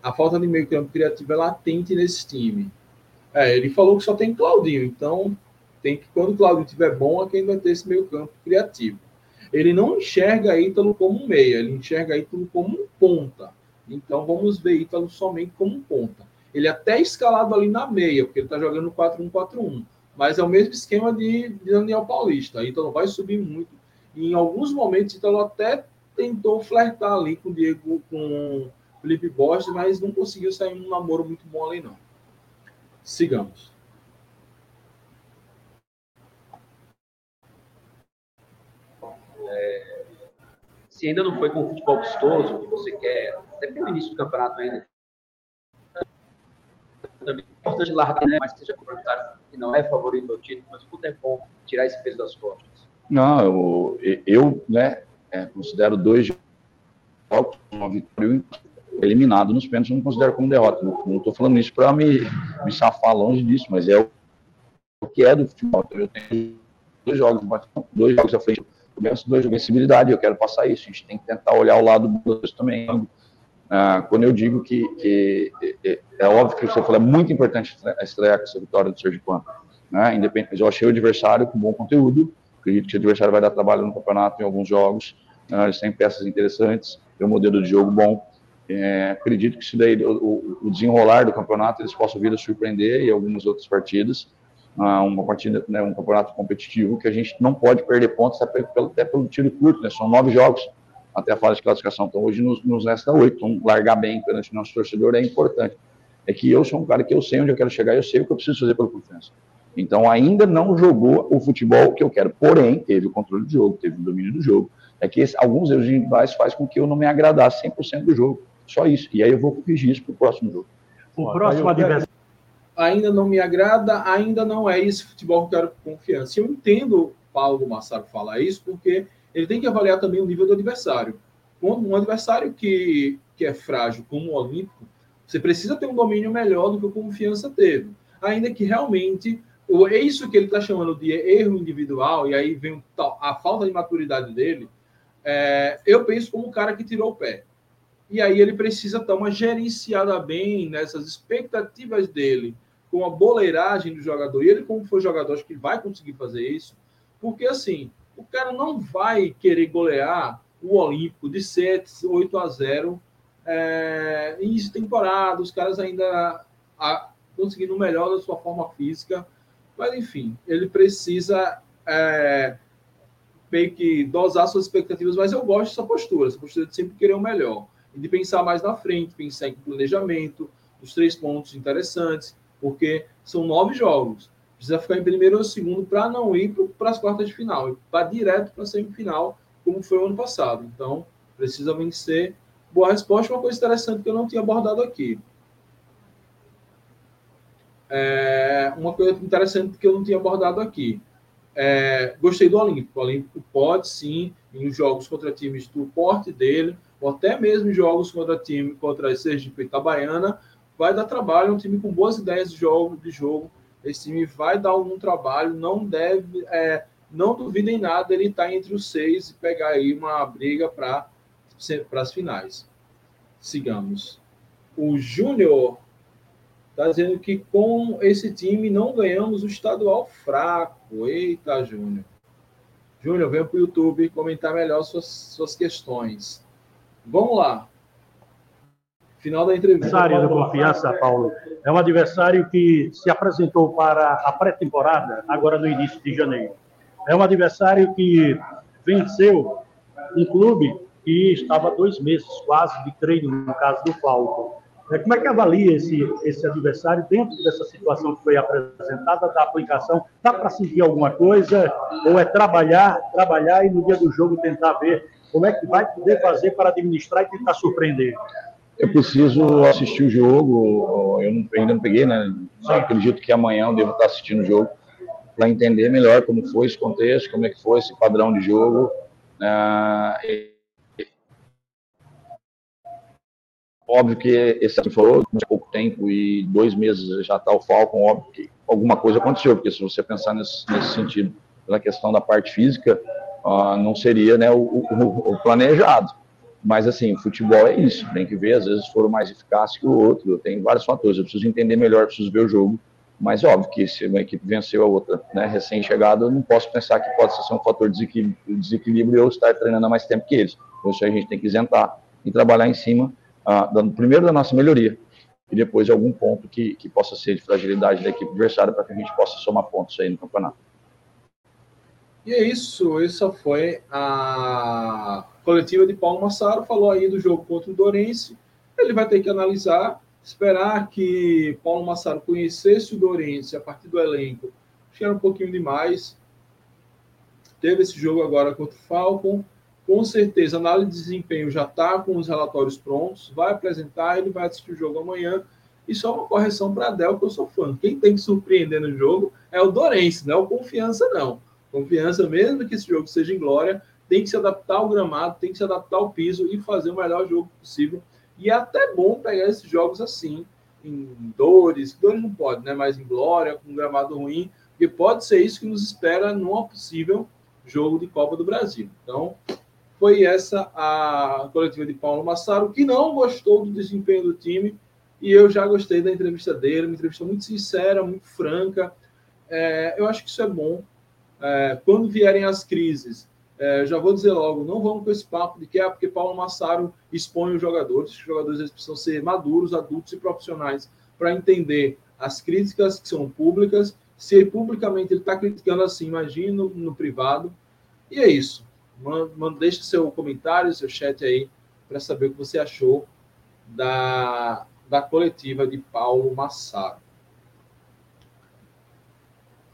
A falta de meio de campo criativo é latente nesse time. É, ele falou que só tem Claudinho, então tem que quando o Claudinho estiver bom é quem vai ter esse meio campo criativo. Ele não enxerga Ítalo como um meia, ele enxerga Ítalo como um ponta. Então vamos ver Ítalo somente como um ponta. Ele é até escalado ali na meia, porque ele está jogando 4-1-4-1. Mas é o mesmo esquema de, de Daniel Paulista. Ítalo vai subir muito. E em alguns momentos, Ítalo até tentou flertar ali com o Diego, com o Felipe Borges, mas não conseguiu sair um namoro muito bom ali, não. Sigamos. É, se ainda não foi com o futebol vistoso que você quer, até pelo início do campeonato ainda, também importante largar, né? mas seja prioritário, que não é favorito ao título, mas o é bom tirar esse peso das costas. Não, eu, eu né, é, considero dois jogos, uma vitória eliminado nos pênaltis, não considero como derrota. Não estou falando isso para me, me safar longe disso, mas é o, o que é do futebol. Então, eu tenho dois jogos, dois jogos à frente, começo dois de vencibilidade, eu quero passar isso. A gente tem que tentar olhar o lado dos também. Ah, quando eu digo que, que é, é, óbvio que você falou, é muito importante estrear com essa vitória do Sergipe né? Independente, eu achei o adversário com bom conteúdo, acredito que o adversário vai dar trabalho no campeonato em alguns jogos, né? eles têm peças interessantes, tem um modelo de jogo bom, é, acredito que se daí o, o, desenrolar do campeonato eles possam vir a surpreender e algumas outras partidas, ah, uma partida, né, um campeonato competitivo que a gente não pode perder pontos até pelo, até pelo tiro curto, né, são nove jogos até a fase de classificação, então hoje nos, nos resta oito, então largar bem perante o nosso torcedor é importante. É que eu sou um cara que eu sei onde eu quero chegar, eu sei o que eu preciso fazer pela confiança. Então ainda não jogou o futebol que eu quero, porém teve o controle do jogo, teve o domínio do jogo. É que esse, alguns erros individuais faz com que eu não me agradasse 100% do jogo. Só isso. E aí eu vou corrigir isso para o próximo jogo. O próximo adversário. Ainda não me agrada, ainda não é esse futebol que eu quero confiança. Eu entendo o Paulo Massaro falar isso, porque ele tem que avaliar também o nível do adversário. Um adversário que, que é frágil, como o Olímpico, você precisa ter um domínio melhor do que o Confiança teve. Ainda que realmente é isso que ele está chamando de erro individual, e aí vem a falta de maturidade dele. É, eu penso como o cara que tirou o pé e aí ele precisa dar uma gerenciada bem nessas expectativas dele, com a boleiragem do jogador. E ele, como foi jogador, acho que vai conseguir fazer isso, porque assim, o cara não vai querer golear o Olímpico de 7, 8 a 0 é, início de temporada, os caras ainda a, conseguindo melhor da sua forma física, mas enfim, ele precisa é, meio que dosar suas expectativas, mas eu gosto dessa postura, essa postura de sempre querer o melhor. E de pensar mais na frente, pensar em planejamento, os três pontos interessantes, porque são nove jogos. Precisa ficar em primeiro ou segundo para não ir para as quartas de final, para direto para a semifinal, como foi o ano passado. Então, precisa vencer. Boa resposta, uma coisa interessante que eu não tinha abordado aqui. É, uma coisa interessante que eu não tinha abordado aqui. É, gostei do Olímpico. O Olímpico pode sim, em jogos contra times do porte dele, ou até mesmo jogos contra time contra a Sergipe Itabaiana, vai dar trabalho, um time com boas ideias de jogo, de jogo. Esse time vai dar algum trabalho, não deve, é, não duvidem nada ele estar tá entre os seis e pegar aí uma briga para as finais. Sigamos. O Júnior está dizendo que com esse time não ganhamos o estadual fraco. Eita, Júnior. Júnior, vem para o YouTube comentar melhor suas, suas questões. Vamos lá. Final da entrevista. Adversário da confiança, Paulo, é um adversário que se apresentou para a pré-temporada, agora no início de janeiro. É um adversário que venceu um clube que estava dois meses quase de treino, no caso do Falcon. É, como é que avalia esse, esse adversário dentro dessa situação que foi apresentada, da aplicação? Dá para sentir alguma coisa? Ou é trabalhar, trabalhar e no dia do jogo tentar ver como é que vai poder fazer para administrar e tentar surpreender? Eu preciso assistir o jogo, eu não, ainda não peguei, né? Só acredito que amanhã eu devo estar assistindo o jogo para entender melhor como foi esse contexto, como é que foi esse padrão de jogo. Né? Óbvio que esse falou, de pouco tempo e dois meses já está o Falcon, óbvio que alguma coisa aconteceu, porque se você pensar nesse, nesse sentido, pela questão da parte física, uh, não seria né, o, o, o, planejado. Mas, assim, futebol é isso, tem que ver, às vezes foram mais eficazes que o outro, tem vários fatores, eu preciso entender melhor, preciso ver o jogo, mas óbvio que se uma equipe venceu a outra, né, recém-chegada, eu não posso pensar que pode ser um fator de desequilíbrio, desequilíbrio eu estar treinando há mais tempo que eles. Então, isso a gente tem que isentar e trabalhar em cima ah, dando primeiro da nossa melhoria e depois de algum ponto que, que possa ser de fragilidade da equipe adversária para que a gente possa somar pontos aí no campeonato. E é isso, essa foi a coletiva de Paulo Massaro, falou aí do jogo contra o Dorense, ele vai ter que analisar, esperar que Paulo Massaro conhecesse o Dorense a partir do elenco, acho que era um pouquinho demais, teve esse jogo agora contra o Falcon, com certeza, a análise de desempenho já está com os relatórios prontos, vai apresentar, ele vai assistir o jogo amanhã. E só uma correção para a Del, que eu sou fã. Quem tem que surpreender no jogo é o Dorense, não é o Confiança, não. Confiança, mesmo que esse jogo seja em glória, tem que se adaptar ao gramado, tem que se adaptar ao piso e fazer o melhor jogo possível. E é até bom pegar esses jogos assim, em dores, dores não pode, né? Mas em glória, com um gramado ruim, porque pode ser isso que nos espera num possível jogo de Copa do Brasil. Então, foi essa a coletiva de Paulo Massaro, que não gostou do desempenho do time, e eu já gostei da entrevista dele, uma entrevista muito sincera, muito franca. É, eu acho que isso é bom. É, quando vierem as crises, é, já vou dizer logo, não vamos com esse papo de que é porque Paulo Massaro expõe os jogadores, os jogadores eles precisam ser maduros, adultos e profissionais para entender as críticas que são públicas. Se publicamente ele está criticando assim, imagine no, no privado. E é isso. Manda, deixe seu comentário, seu chat aí, para saber o que você achou da, da coletiva de Paulo Massaro.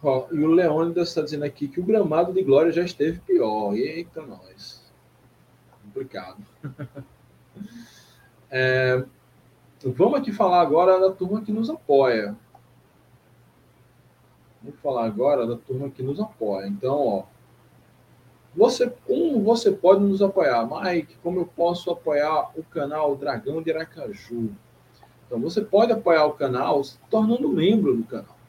Ó, e o Leônidas está dizendo aqui que o gramado de Glória já esteve pior. Eita, nós. Complicado. (laughs) é, vamos aqui falar agora da turma que nos apoia. Vamos falar agora da turma que nos apoia. Então, ó, você, como você pode nos apoiar? Mike, como eu posso apoiar o canal Dragão de Aracaju? Então, você pode apoiar o canal se tornando membro do canal.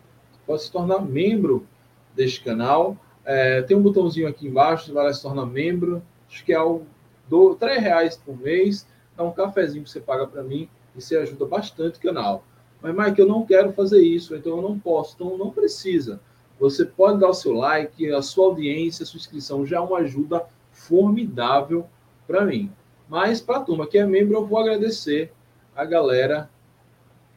Pode se tornar membro deste canal. É, tem um botãozinho aqui embaixo, vai se tornar membro. Acho que é o do, 3 reais por mês. É um cafezinho que você paga para mim e você ajuda bastante o canal. Mas, Mike, eu não quero fazer isso, então eu não posso. Então, não precisa. Você pode dar o seu like, a sua audiência, a sua inscrição já é uma ajuda formidável para mim. Mas para a turma que é membro, eu vou agradecer a galera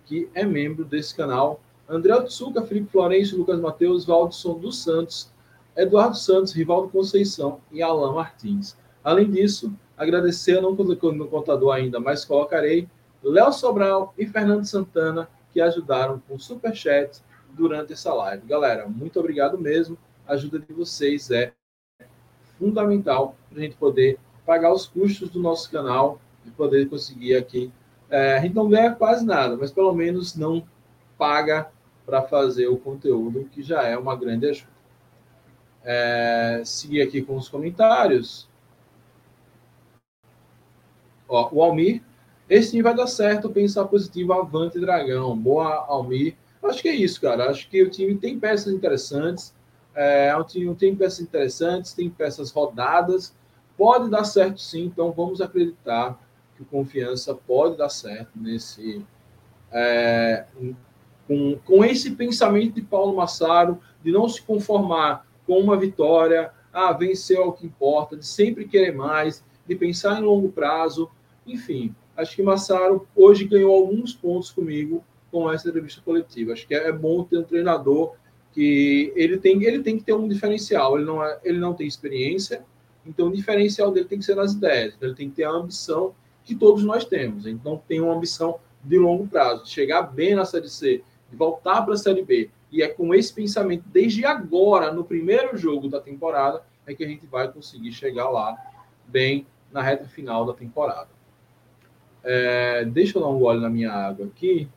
que é membro desse canal. André Otsuka, Felipe Florencio, Lucas Mateus, Valdson dos Santos, Eduardo Santos, Rivaldo Conceição e Alain Martins. Além disso, agradecer, não coloquei no contador ainda, mas colocarei Léo Sobral e Fernando Santana, que ajudaram com superchat durante essa live. Galera, muito obrigado mesmo. A ajuda de vocês é fundamental para a gente poder pagar os custos do nosso canal e poder conseguir aqui. É, a gente não ganha quase nada, mas pelo menos não paga para fazer o conteúdo, que já é uma grande ajuda. É, seguir aqui com os comentários. Ó, o Almir, esse sim vai dar certo, pensar positivo, avante dragão. Boa, Almir. Acho que é isso, cara. Acho que o time tem peças interessantes. É, o time tem peças interessantes, tem peças rodadas. Pode dar certo sim, então vamos acreditar que confiança pode dar certo nesse. É, com, com esse pensamento de Paulo Massaro, de não se conformar com uma vitória, ah, venceu é o que importa, de sempre querer mais, de pensar em longo prazo, enfim, acho que Massaro hoje ganhou alguns pontos comigo com essa entrevista coletiva. Acho que é bom ter um treinador que ele tem, ele tem que ter um diferencial. Ele não, é, ele não tem experiência, então o diferencial dele tem que ser nas ideias. Então, ele tem que ter a ambição que todos nós temos. Então tem uma ambição de longo prazo, de chegar bem na Série C, voltar para a Série B. E é com esse pensamento, desde agora, no primeiro jogo da temporada, é que a gente vai conseguir chegar lá bem na reta final da temporada. É, deixa eu dar um gole na minha água aqui.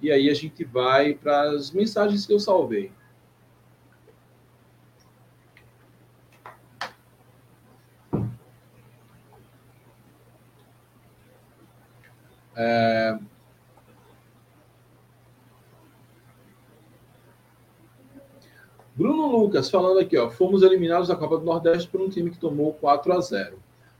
E aí a gente vai para as mensagens que eu salvei. É... Bruno Lucas falando aqui, ó, fomos eliminados da Copa do Nordeste por um time que tomou 4 a 0.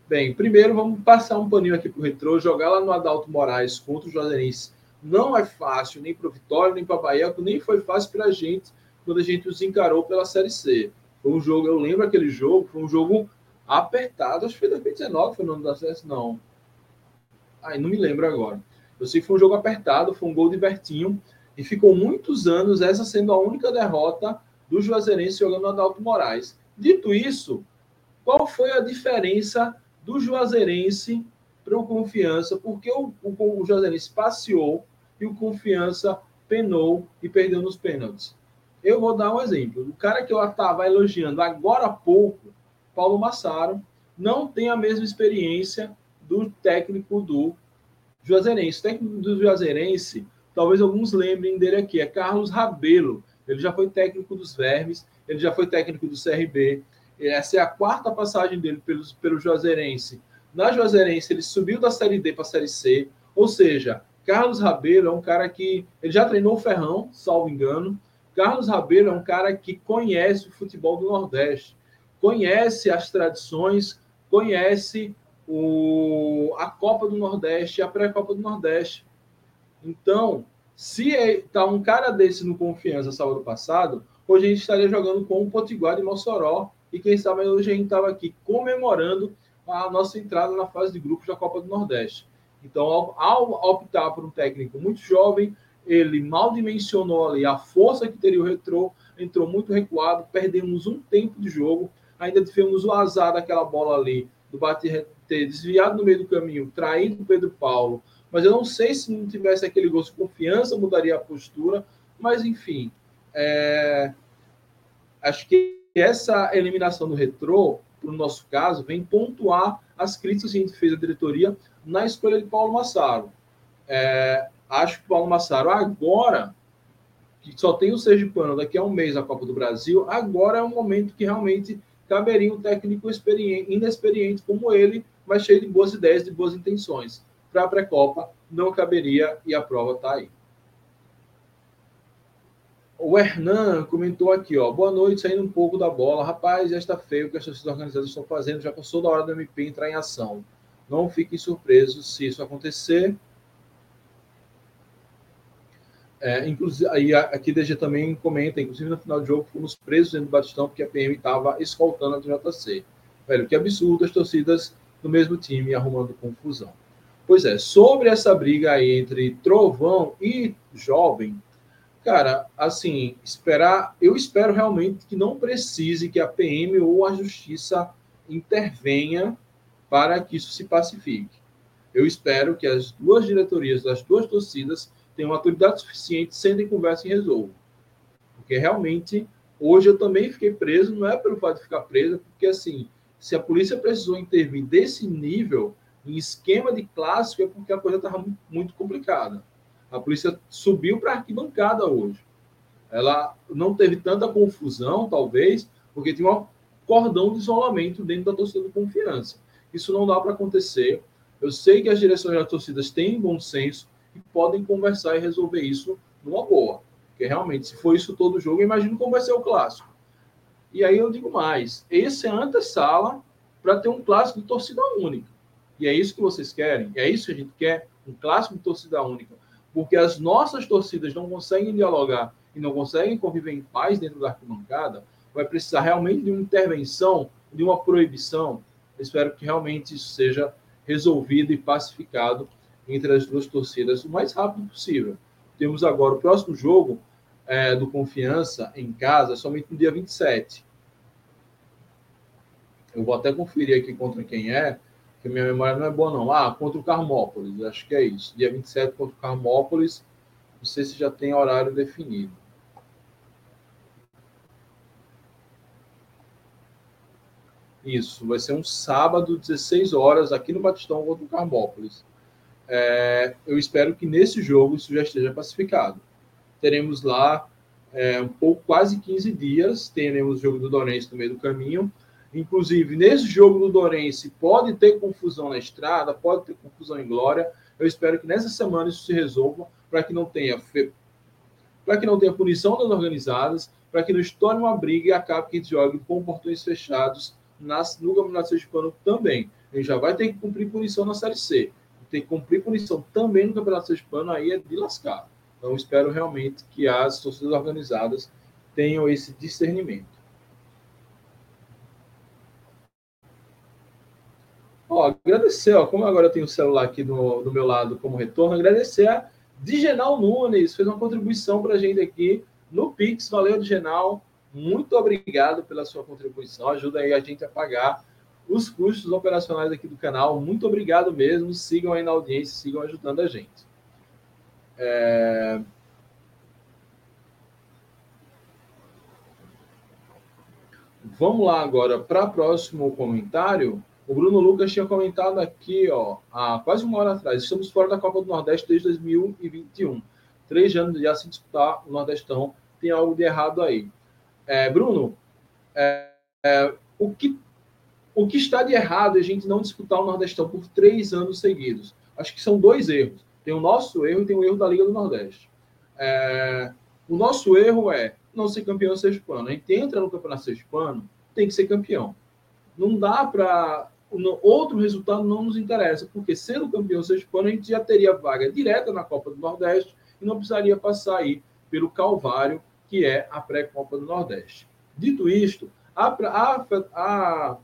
Bem, primeiro vamos passar um paninho aqui para o Retrô, jogar lá no Adalto Moraes contra o Juazeirense. Não é fácil, nem para o Vitória, nem para Bahia, nem foi fácil para a gente quando a gente os encarou pela Série C. Foi um jogo, eu lembro aquele jogo, foi um jogo apertado, acho que foi 2019, foi no ano da acesso, não. Ai, não me lembro agora. Eu sei que foi um jogo apertado, foi um gol de Bertinho, e ficou muitos anos essa sendo a única derrota do Juazeirense jogando Adalto Moraes. Dito isso, qual foi a diferença do Juazeirense para o Confiança? Porque o, o, o Juazeirense passeou e o Confiança penou e perdeu nos pênaltis. Eu vou dar um exemplo. O cara que eu estava elogiando agora há pouco, Paulo Massaro, não tem a mesma experiência do técnico do Juazeirense. O técnico do Juazeirense, talvez alguns lembrem dele aqui, é Carlos Rabelo. Ele já foi técnico dos Vermes, ele já foi técnico do CRB. Essa é a quarta passagem dele pelo, pelo Juazeirense. Na Juazeirense, ele subiu da Série D para a Série C. Ou seja, Carlos Rabelo é um cara que. Ele já treinou o Ferrão, salvo engano. Carlos Rabelo é um cara que conhece o futebol do Nordeste, conhece as tradições, conhece o, a Copa do Nordeste, a pré-Copa do Nordeste. Então, se está é, um cara desse no Confiança sábado passado, hoje a gente estaria jogando com o Potiguar de Mossoró e quem sabe hoje a gente estava aqui comemorando a nossa entrada na fase de grupos da Copa do Nordeste. Então, ao, ao optar por um técnico muito jovem, ele mal dimensionou ali a força que teria o retrô, entrou muito recuado, perdemos um tempo de jogo, ainda tivemos o azar daquela bola ali, do bater ter desviado no meio do caminho, traído o Pedro Paulo. Mas eu não sei se não tivesse aquele gosto de confiança, mudaria a postura. Mas, enfim, é... acho que essa eliminação do retrô, para o nosso caso, vem pontuar as críticas que a gente fez à diretoria na escolha de Paulo Massaro. É... Acho que Paulo Massaro, agora, que só tem o Sergipano daqui a um mês a Copa do Brasil, agora é um momento que realmente caberia um técnico inexperiente como ele mas cheio de boas ideias, de boas intenções. Para a pré-copa, não caberia e a prova está aí. O Hernan comentou aqui, ó. Boa noite, saindo um pouco da bola. Rapaz, já está feio o que as torcidas organizadas estão fazendo. Já passou da hora do MP entrar em ação. Não fiquem surpresos se isso acontecer. É, inclusive, aí aqui DG também comenta, inclusive no final do jogo, fomos presos dentro do Batistão porque a PM estava escoltando a JC. Velho, que absurdo as torcidas do mesmo time, arrumando confusão. Pois é, sobre essa briga aí entre Trovão e Jovem, cara, assim, esperar, eu espero realmente que não precise que a PM ou a Justiça intervenha para que isso se pacifique. Eu espero que as duas diretorias das duas torcidas tenham autoridade suficiente, sentem conversa e resolvam. Porque realmente, hoje eu também fiquei preso, não é pelo fato de ficar preso, porque assim, se a polícia precisou intervir desse nível, em esquema de clássico, é porque a coisa estava muito complicada. A polícia subiu para a arquibancada hoje. Ela não teve tanta confusão, talvez, porque tinha um cordão de isolamento dentro da torcida de confiança. Isso não dá para acontecer. Eu sei que as direções das torcidas têm bom senso e podem conversar e resolver isso numa boa. Porque realmente, se for isso todo jogo, imagino como vai ser o clássico. E aí eu digo mais: esse é a antessala para ter um clássico de torcida única. E é isso que vocês querem? É isso que a gente quer? Um clássico de torcida única. Porque as nossas torcidas não conseguem dialogar e não conseguem conviver em paz dentro da arquibancada, vai precisar realmente de uma intervenção, de uma proibição. Eu espero que realmente isso seja resolvido e pacificado entre as duas torcidas o mais rápido possível. Temos agora o próximo jogo é, do Confiança em casa, somente no dia 27. Eu vou até conferir aqui contra quem é, que minha memória não é boa, não. Ah, contra o Carmópolis, acho que é isso. Dia 27 contra o Carmópolis. Não sei se já tem horário definido. Isso, vai ser um sábado, 16 horas, aqui no Batistão contra o Carmópolis. É, eu espero que nesse jogo isso já esteja pacificado. Teremos lá é, um pouco, quase 15 dias, teremos o jogo do Dorense no meio do caminho. Inclusive, nesse jogo do Dorense, pode ter confusão na estrada, pode ter confusão em Glória. Eu espero que nessa semana isso se resolva para que não tenha para que não tenha punição das organizadas, para que não estoure uma briga e acabe que jogue com portões fechados nas, no Campeonato Sergipano também. Gente já vai ter que cumprir punição na Série C. Tem que cumprir punição também no Campeonato Sergipano, aí é de lascar. Então, espero realmente que as torcidas organizadas tenham esse discernimento. Ó, agradecer, ó, como agora eu tenho o celular aqui do, do meu lado como retorno, agradecer a Digenal Nunes, fez uma contribuição para a gente aqui no Pix. Valeu, Digenal. Muito obrigado pela sua contribuição. Ajuda aí a gente a pagar os custos operacionais aqui do canal. Muito obrigado mesmo. Sigam aí na audiência, sigam ajudando a gente. É... Vamos lá agora para o próximo comentário. O Bruno Lucas tinha comentado aqui, ó, há quase uma hora atrás. Estamos fora da Copa do Nordeste desde 2021. Três anos já se disputar o Nordestão. Tem algo de errado aí. É, Bruno, é, é, o, que, o que está de errado é a gente não disputar o Nordestão por três anos seguidos? Acho que são dois erros. Tem o nosso erro e tem o erro da Liga do Nordeste. É, o nosso erro é não ser campeão sergipano. A gente entra no campeonato sergipano, tem que ser campeão. Não dá para outro resultado não nos interessa, porque sendo campeão sergipano, a gente já teria vaga direta na Copa do Nordeste e não precisaria passar aí pelo Calvário, que é a pré-Copa do Nordeste. Dito isto, a, a, a,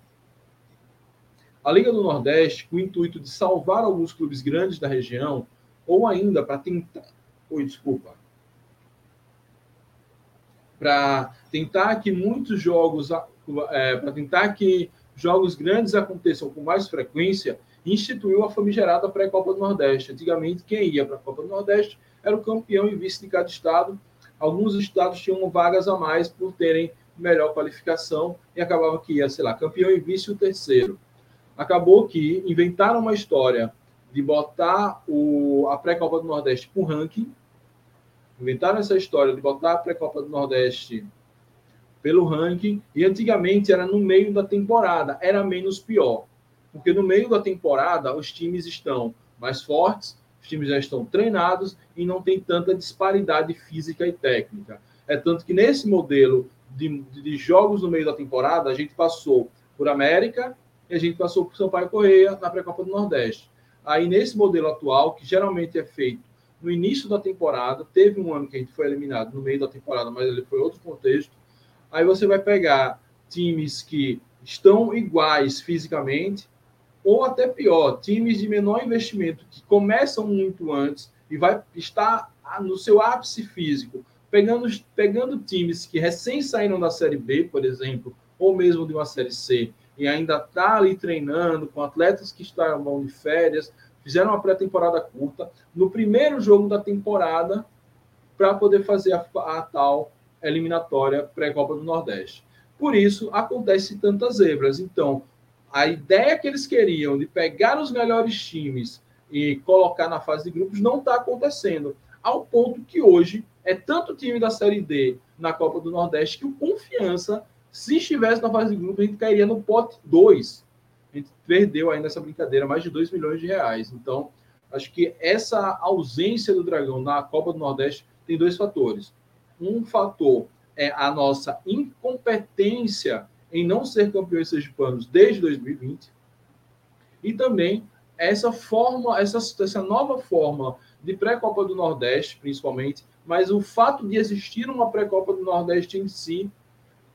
a Liga do Nordeste, com o intuito de salvar alguns clubes grandes da região, ou ainda para tentar. Oi, desculpa. Para tentar que muitos jogos, é, para tentar que jogos grandes aconteçam com mais frequência, instituiu a famigerada pré-Copa do Nordeste. Antigamente, quem ia para a Copa do Nordeste era o campeão e vice de cada estado. Alguns estados tinham vagas a mais por terem melhor qualificação e acabava que ia, sei lá, campeão e vice o terceiro. Acabou que inventaram uma história de botar o, a pré-Copa do Nordeste por ranking. Inventaram essa história de botar a pré-Copa do Nordeste pelo ranking, e antigamente era no meio da temporada, era menos pior. Porque no meio da temporada os times estão mais fortes, os times já estão treinados e não tem tanta disparidade física e técnica. É tanto que nesse modelo de, de jogos no meio da temporada, a gente passou por América e a gente passou por Sampaio Correia na pré-copa do Nordeste. Aí nesse modelo atual, que geralmente é feito no início da temporada, teve um ano que a gente foi eliminado no meio da temporada, mas ele foi outro contexto Aí você vai pegar times que estão iguais fisicamente, ou até pior, times de menor investimento que começam muito antes e vai estar no seu ápice físico, pegando, pegando times que recém saíram da Série B, por exemplo, ou mesmo de uma Série C, e ainda está ali treinando com atletas que estavam de férias, fizeram uma pré-temporada curta, no primeiro jogo da temporada, para poder fazer a, a tal eliminatória pré-Copa do Nordeste. Por isso, acontece tantas zebras. Então, a ideia que eles queriam de pegar os melhores times e colocar na fase de grupos não está acontecendo. Ao ponto que hoje é tanto time da Série D na Copa do Nordeste que o Confiança, se estivesse na fase de grupos, a gente cairia no pote 2. A gente perdeu ainda essa brincadeira mais de 2 milhões de reais. Então, acho que essa ausência do Dragão na Copa do Nordeste tem dois fatores um fator é a nossa incompetência em não ser campeões sergipanos desde 2020 e também essa forma, essa, essa nova forma de pré-copa do Nordeste, principalmente, mas o fato de existir uma pré-copa do Nordeste em si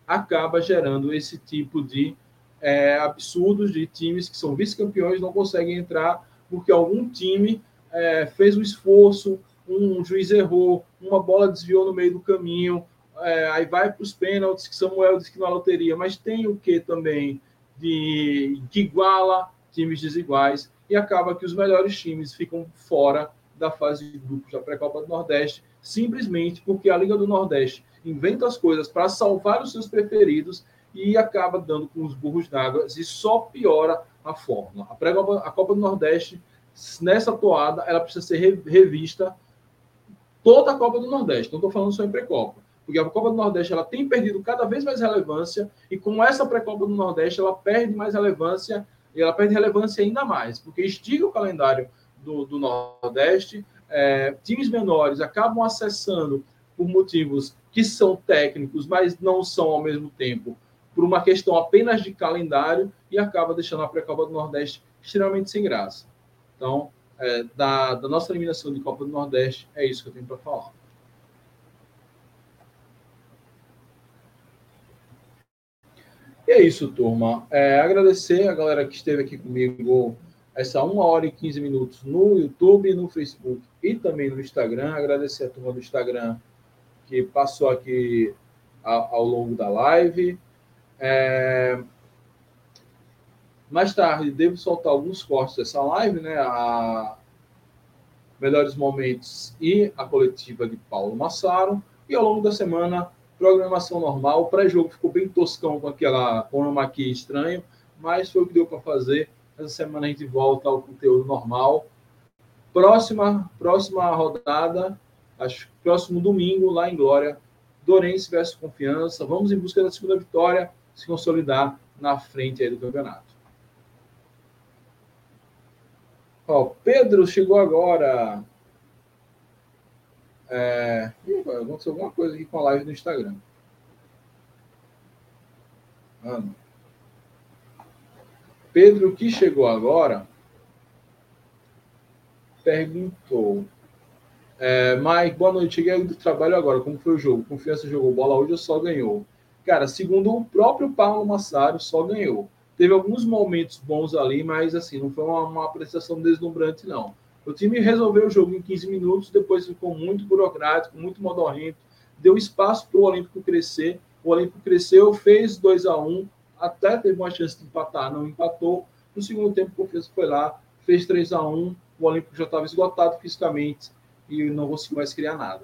acaba gerando esse tipo de é, absurdos de times que são vice-campeões não conseguem entrar porque algum time é, fez um esforço, um juiz errou, uma bola desviou no meio do caminho, é, aí vai para os pênaltis, que Samuel disse que não é loteria, mas tem o que também de que iguala times desiguais e acaba que os melhores times ficam fora da fase de grupos da pré-copa do Nordeste, simplesmente porque a Liga do Nordeste inventa as coisas para salvar os seus preferidos e acaba dando com os burros d'água e só piora a fórmula. A, pré-copa, a Copa do Nordeste, nessa toada, ela precisa ser revista toda a Copa do Nordeste. Não estou falando só em pré-copa porque a Copa do Nordeste ela tem perdido cada vez mais relevância e com essa pré-copa do Nordeste ela perde mais relevância e ela perde relevância ainda mais, porque estiga o calendário do, do Nordeste, é, times menores acabam acessando por motivos que são técnicos, mas não são ao mesmo tempo por uma questão apenas de calendário e acaba deixando a pré-copa do Nordeste extremamente sem graça. Então, é, da, da nossa eliminação de Copa do Nordeste, é isso que eu tenho para falar. E é isso, turma. É, agradecer a galera que esteve aqui comigo essa 1 hora e 15 minutos no YouTube, no Facebook e também no Instagram. Agradecer a turma do Instagram que passou aqui ao, ao longo da live. É... Mais tarde, devo soltar alguns cortes dessa live, né? A Melhores Momentos e a coletiva de Paulo Massaro. E ao longo da semana, programação normal. O pré-jogo ficou bem toscão com aquela aqui estranho, mas foi o que deu para fazer. Essa semana a gente volta ao conteúdo normal. Próxima, próxima rodada, acho próximo domingo, lá em Glória, Dorense versus Confiança. Vamos em busca da segunda vitória, se consolidar na frente aí do campeonato. Ó, Pedro chegou agora. É... Ih, aconteceu alguma coisa aqui com a live no Instagram. Mano. Pedro, que chegou agora, perguntou. É, Mike, boa noite. Cheguei do trabalho agora. Como foi o jogo? Confiança jogou bola hoje ou só ganhou? Cara, segundo o próprio Paulo Massaro, só ganhou. Teve alguns momentos bons ali, mas assim, não foi uma, uma apreciação deslumbrante, não. O time resolveu o jogo em 15 minutos, depois ficou muito burocrático, muito modorrento, deu espaço para o Olímpico crescer. O Olímpico cresceu, fez 2 a 1 até teve uma chance de empatar, não empatou. No segundo tempo, o Confiança foi lá, fez 3 a 1 o Olímpico já estava esgotado fisicamente e não conseguiu mais criar nada.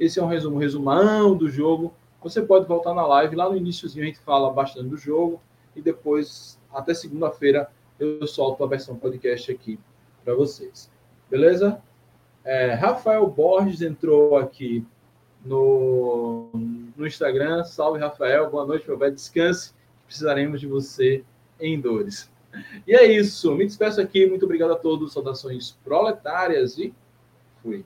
Esse é um resumo, um resumão do jogo. Você pode voltar na live, lá no iníciozinho a gente fala bastante do jogo e depois, até segunda-feira, eu solto a versão podcast aqui para vocês. Beleza? É, Rafael Borges entrou aqui no, no Instagram. Salve, Rafael. Boa noite, meu velho. Descanse. Precisaremos de você em dores. E é isso. Me despeço aqui. Muito obrigado a todos. Saudações proletárias e fui.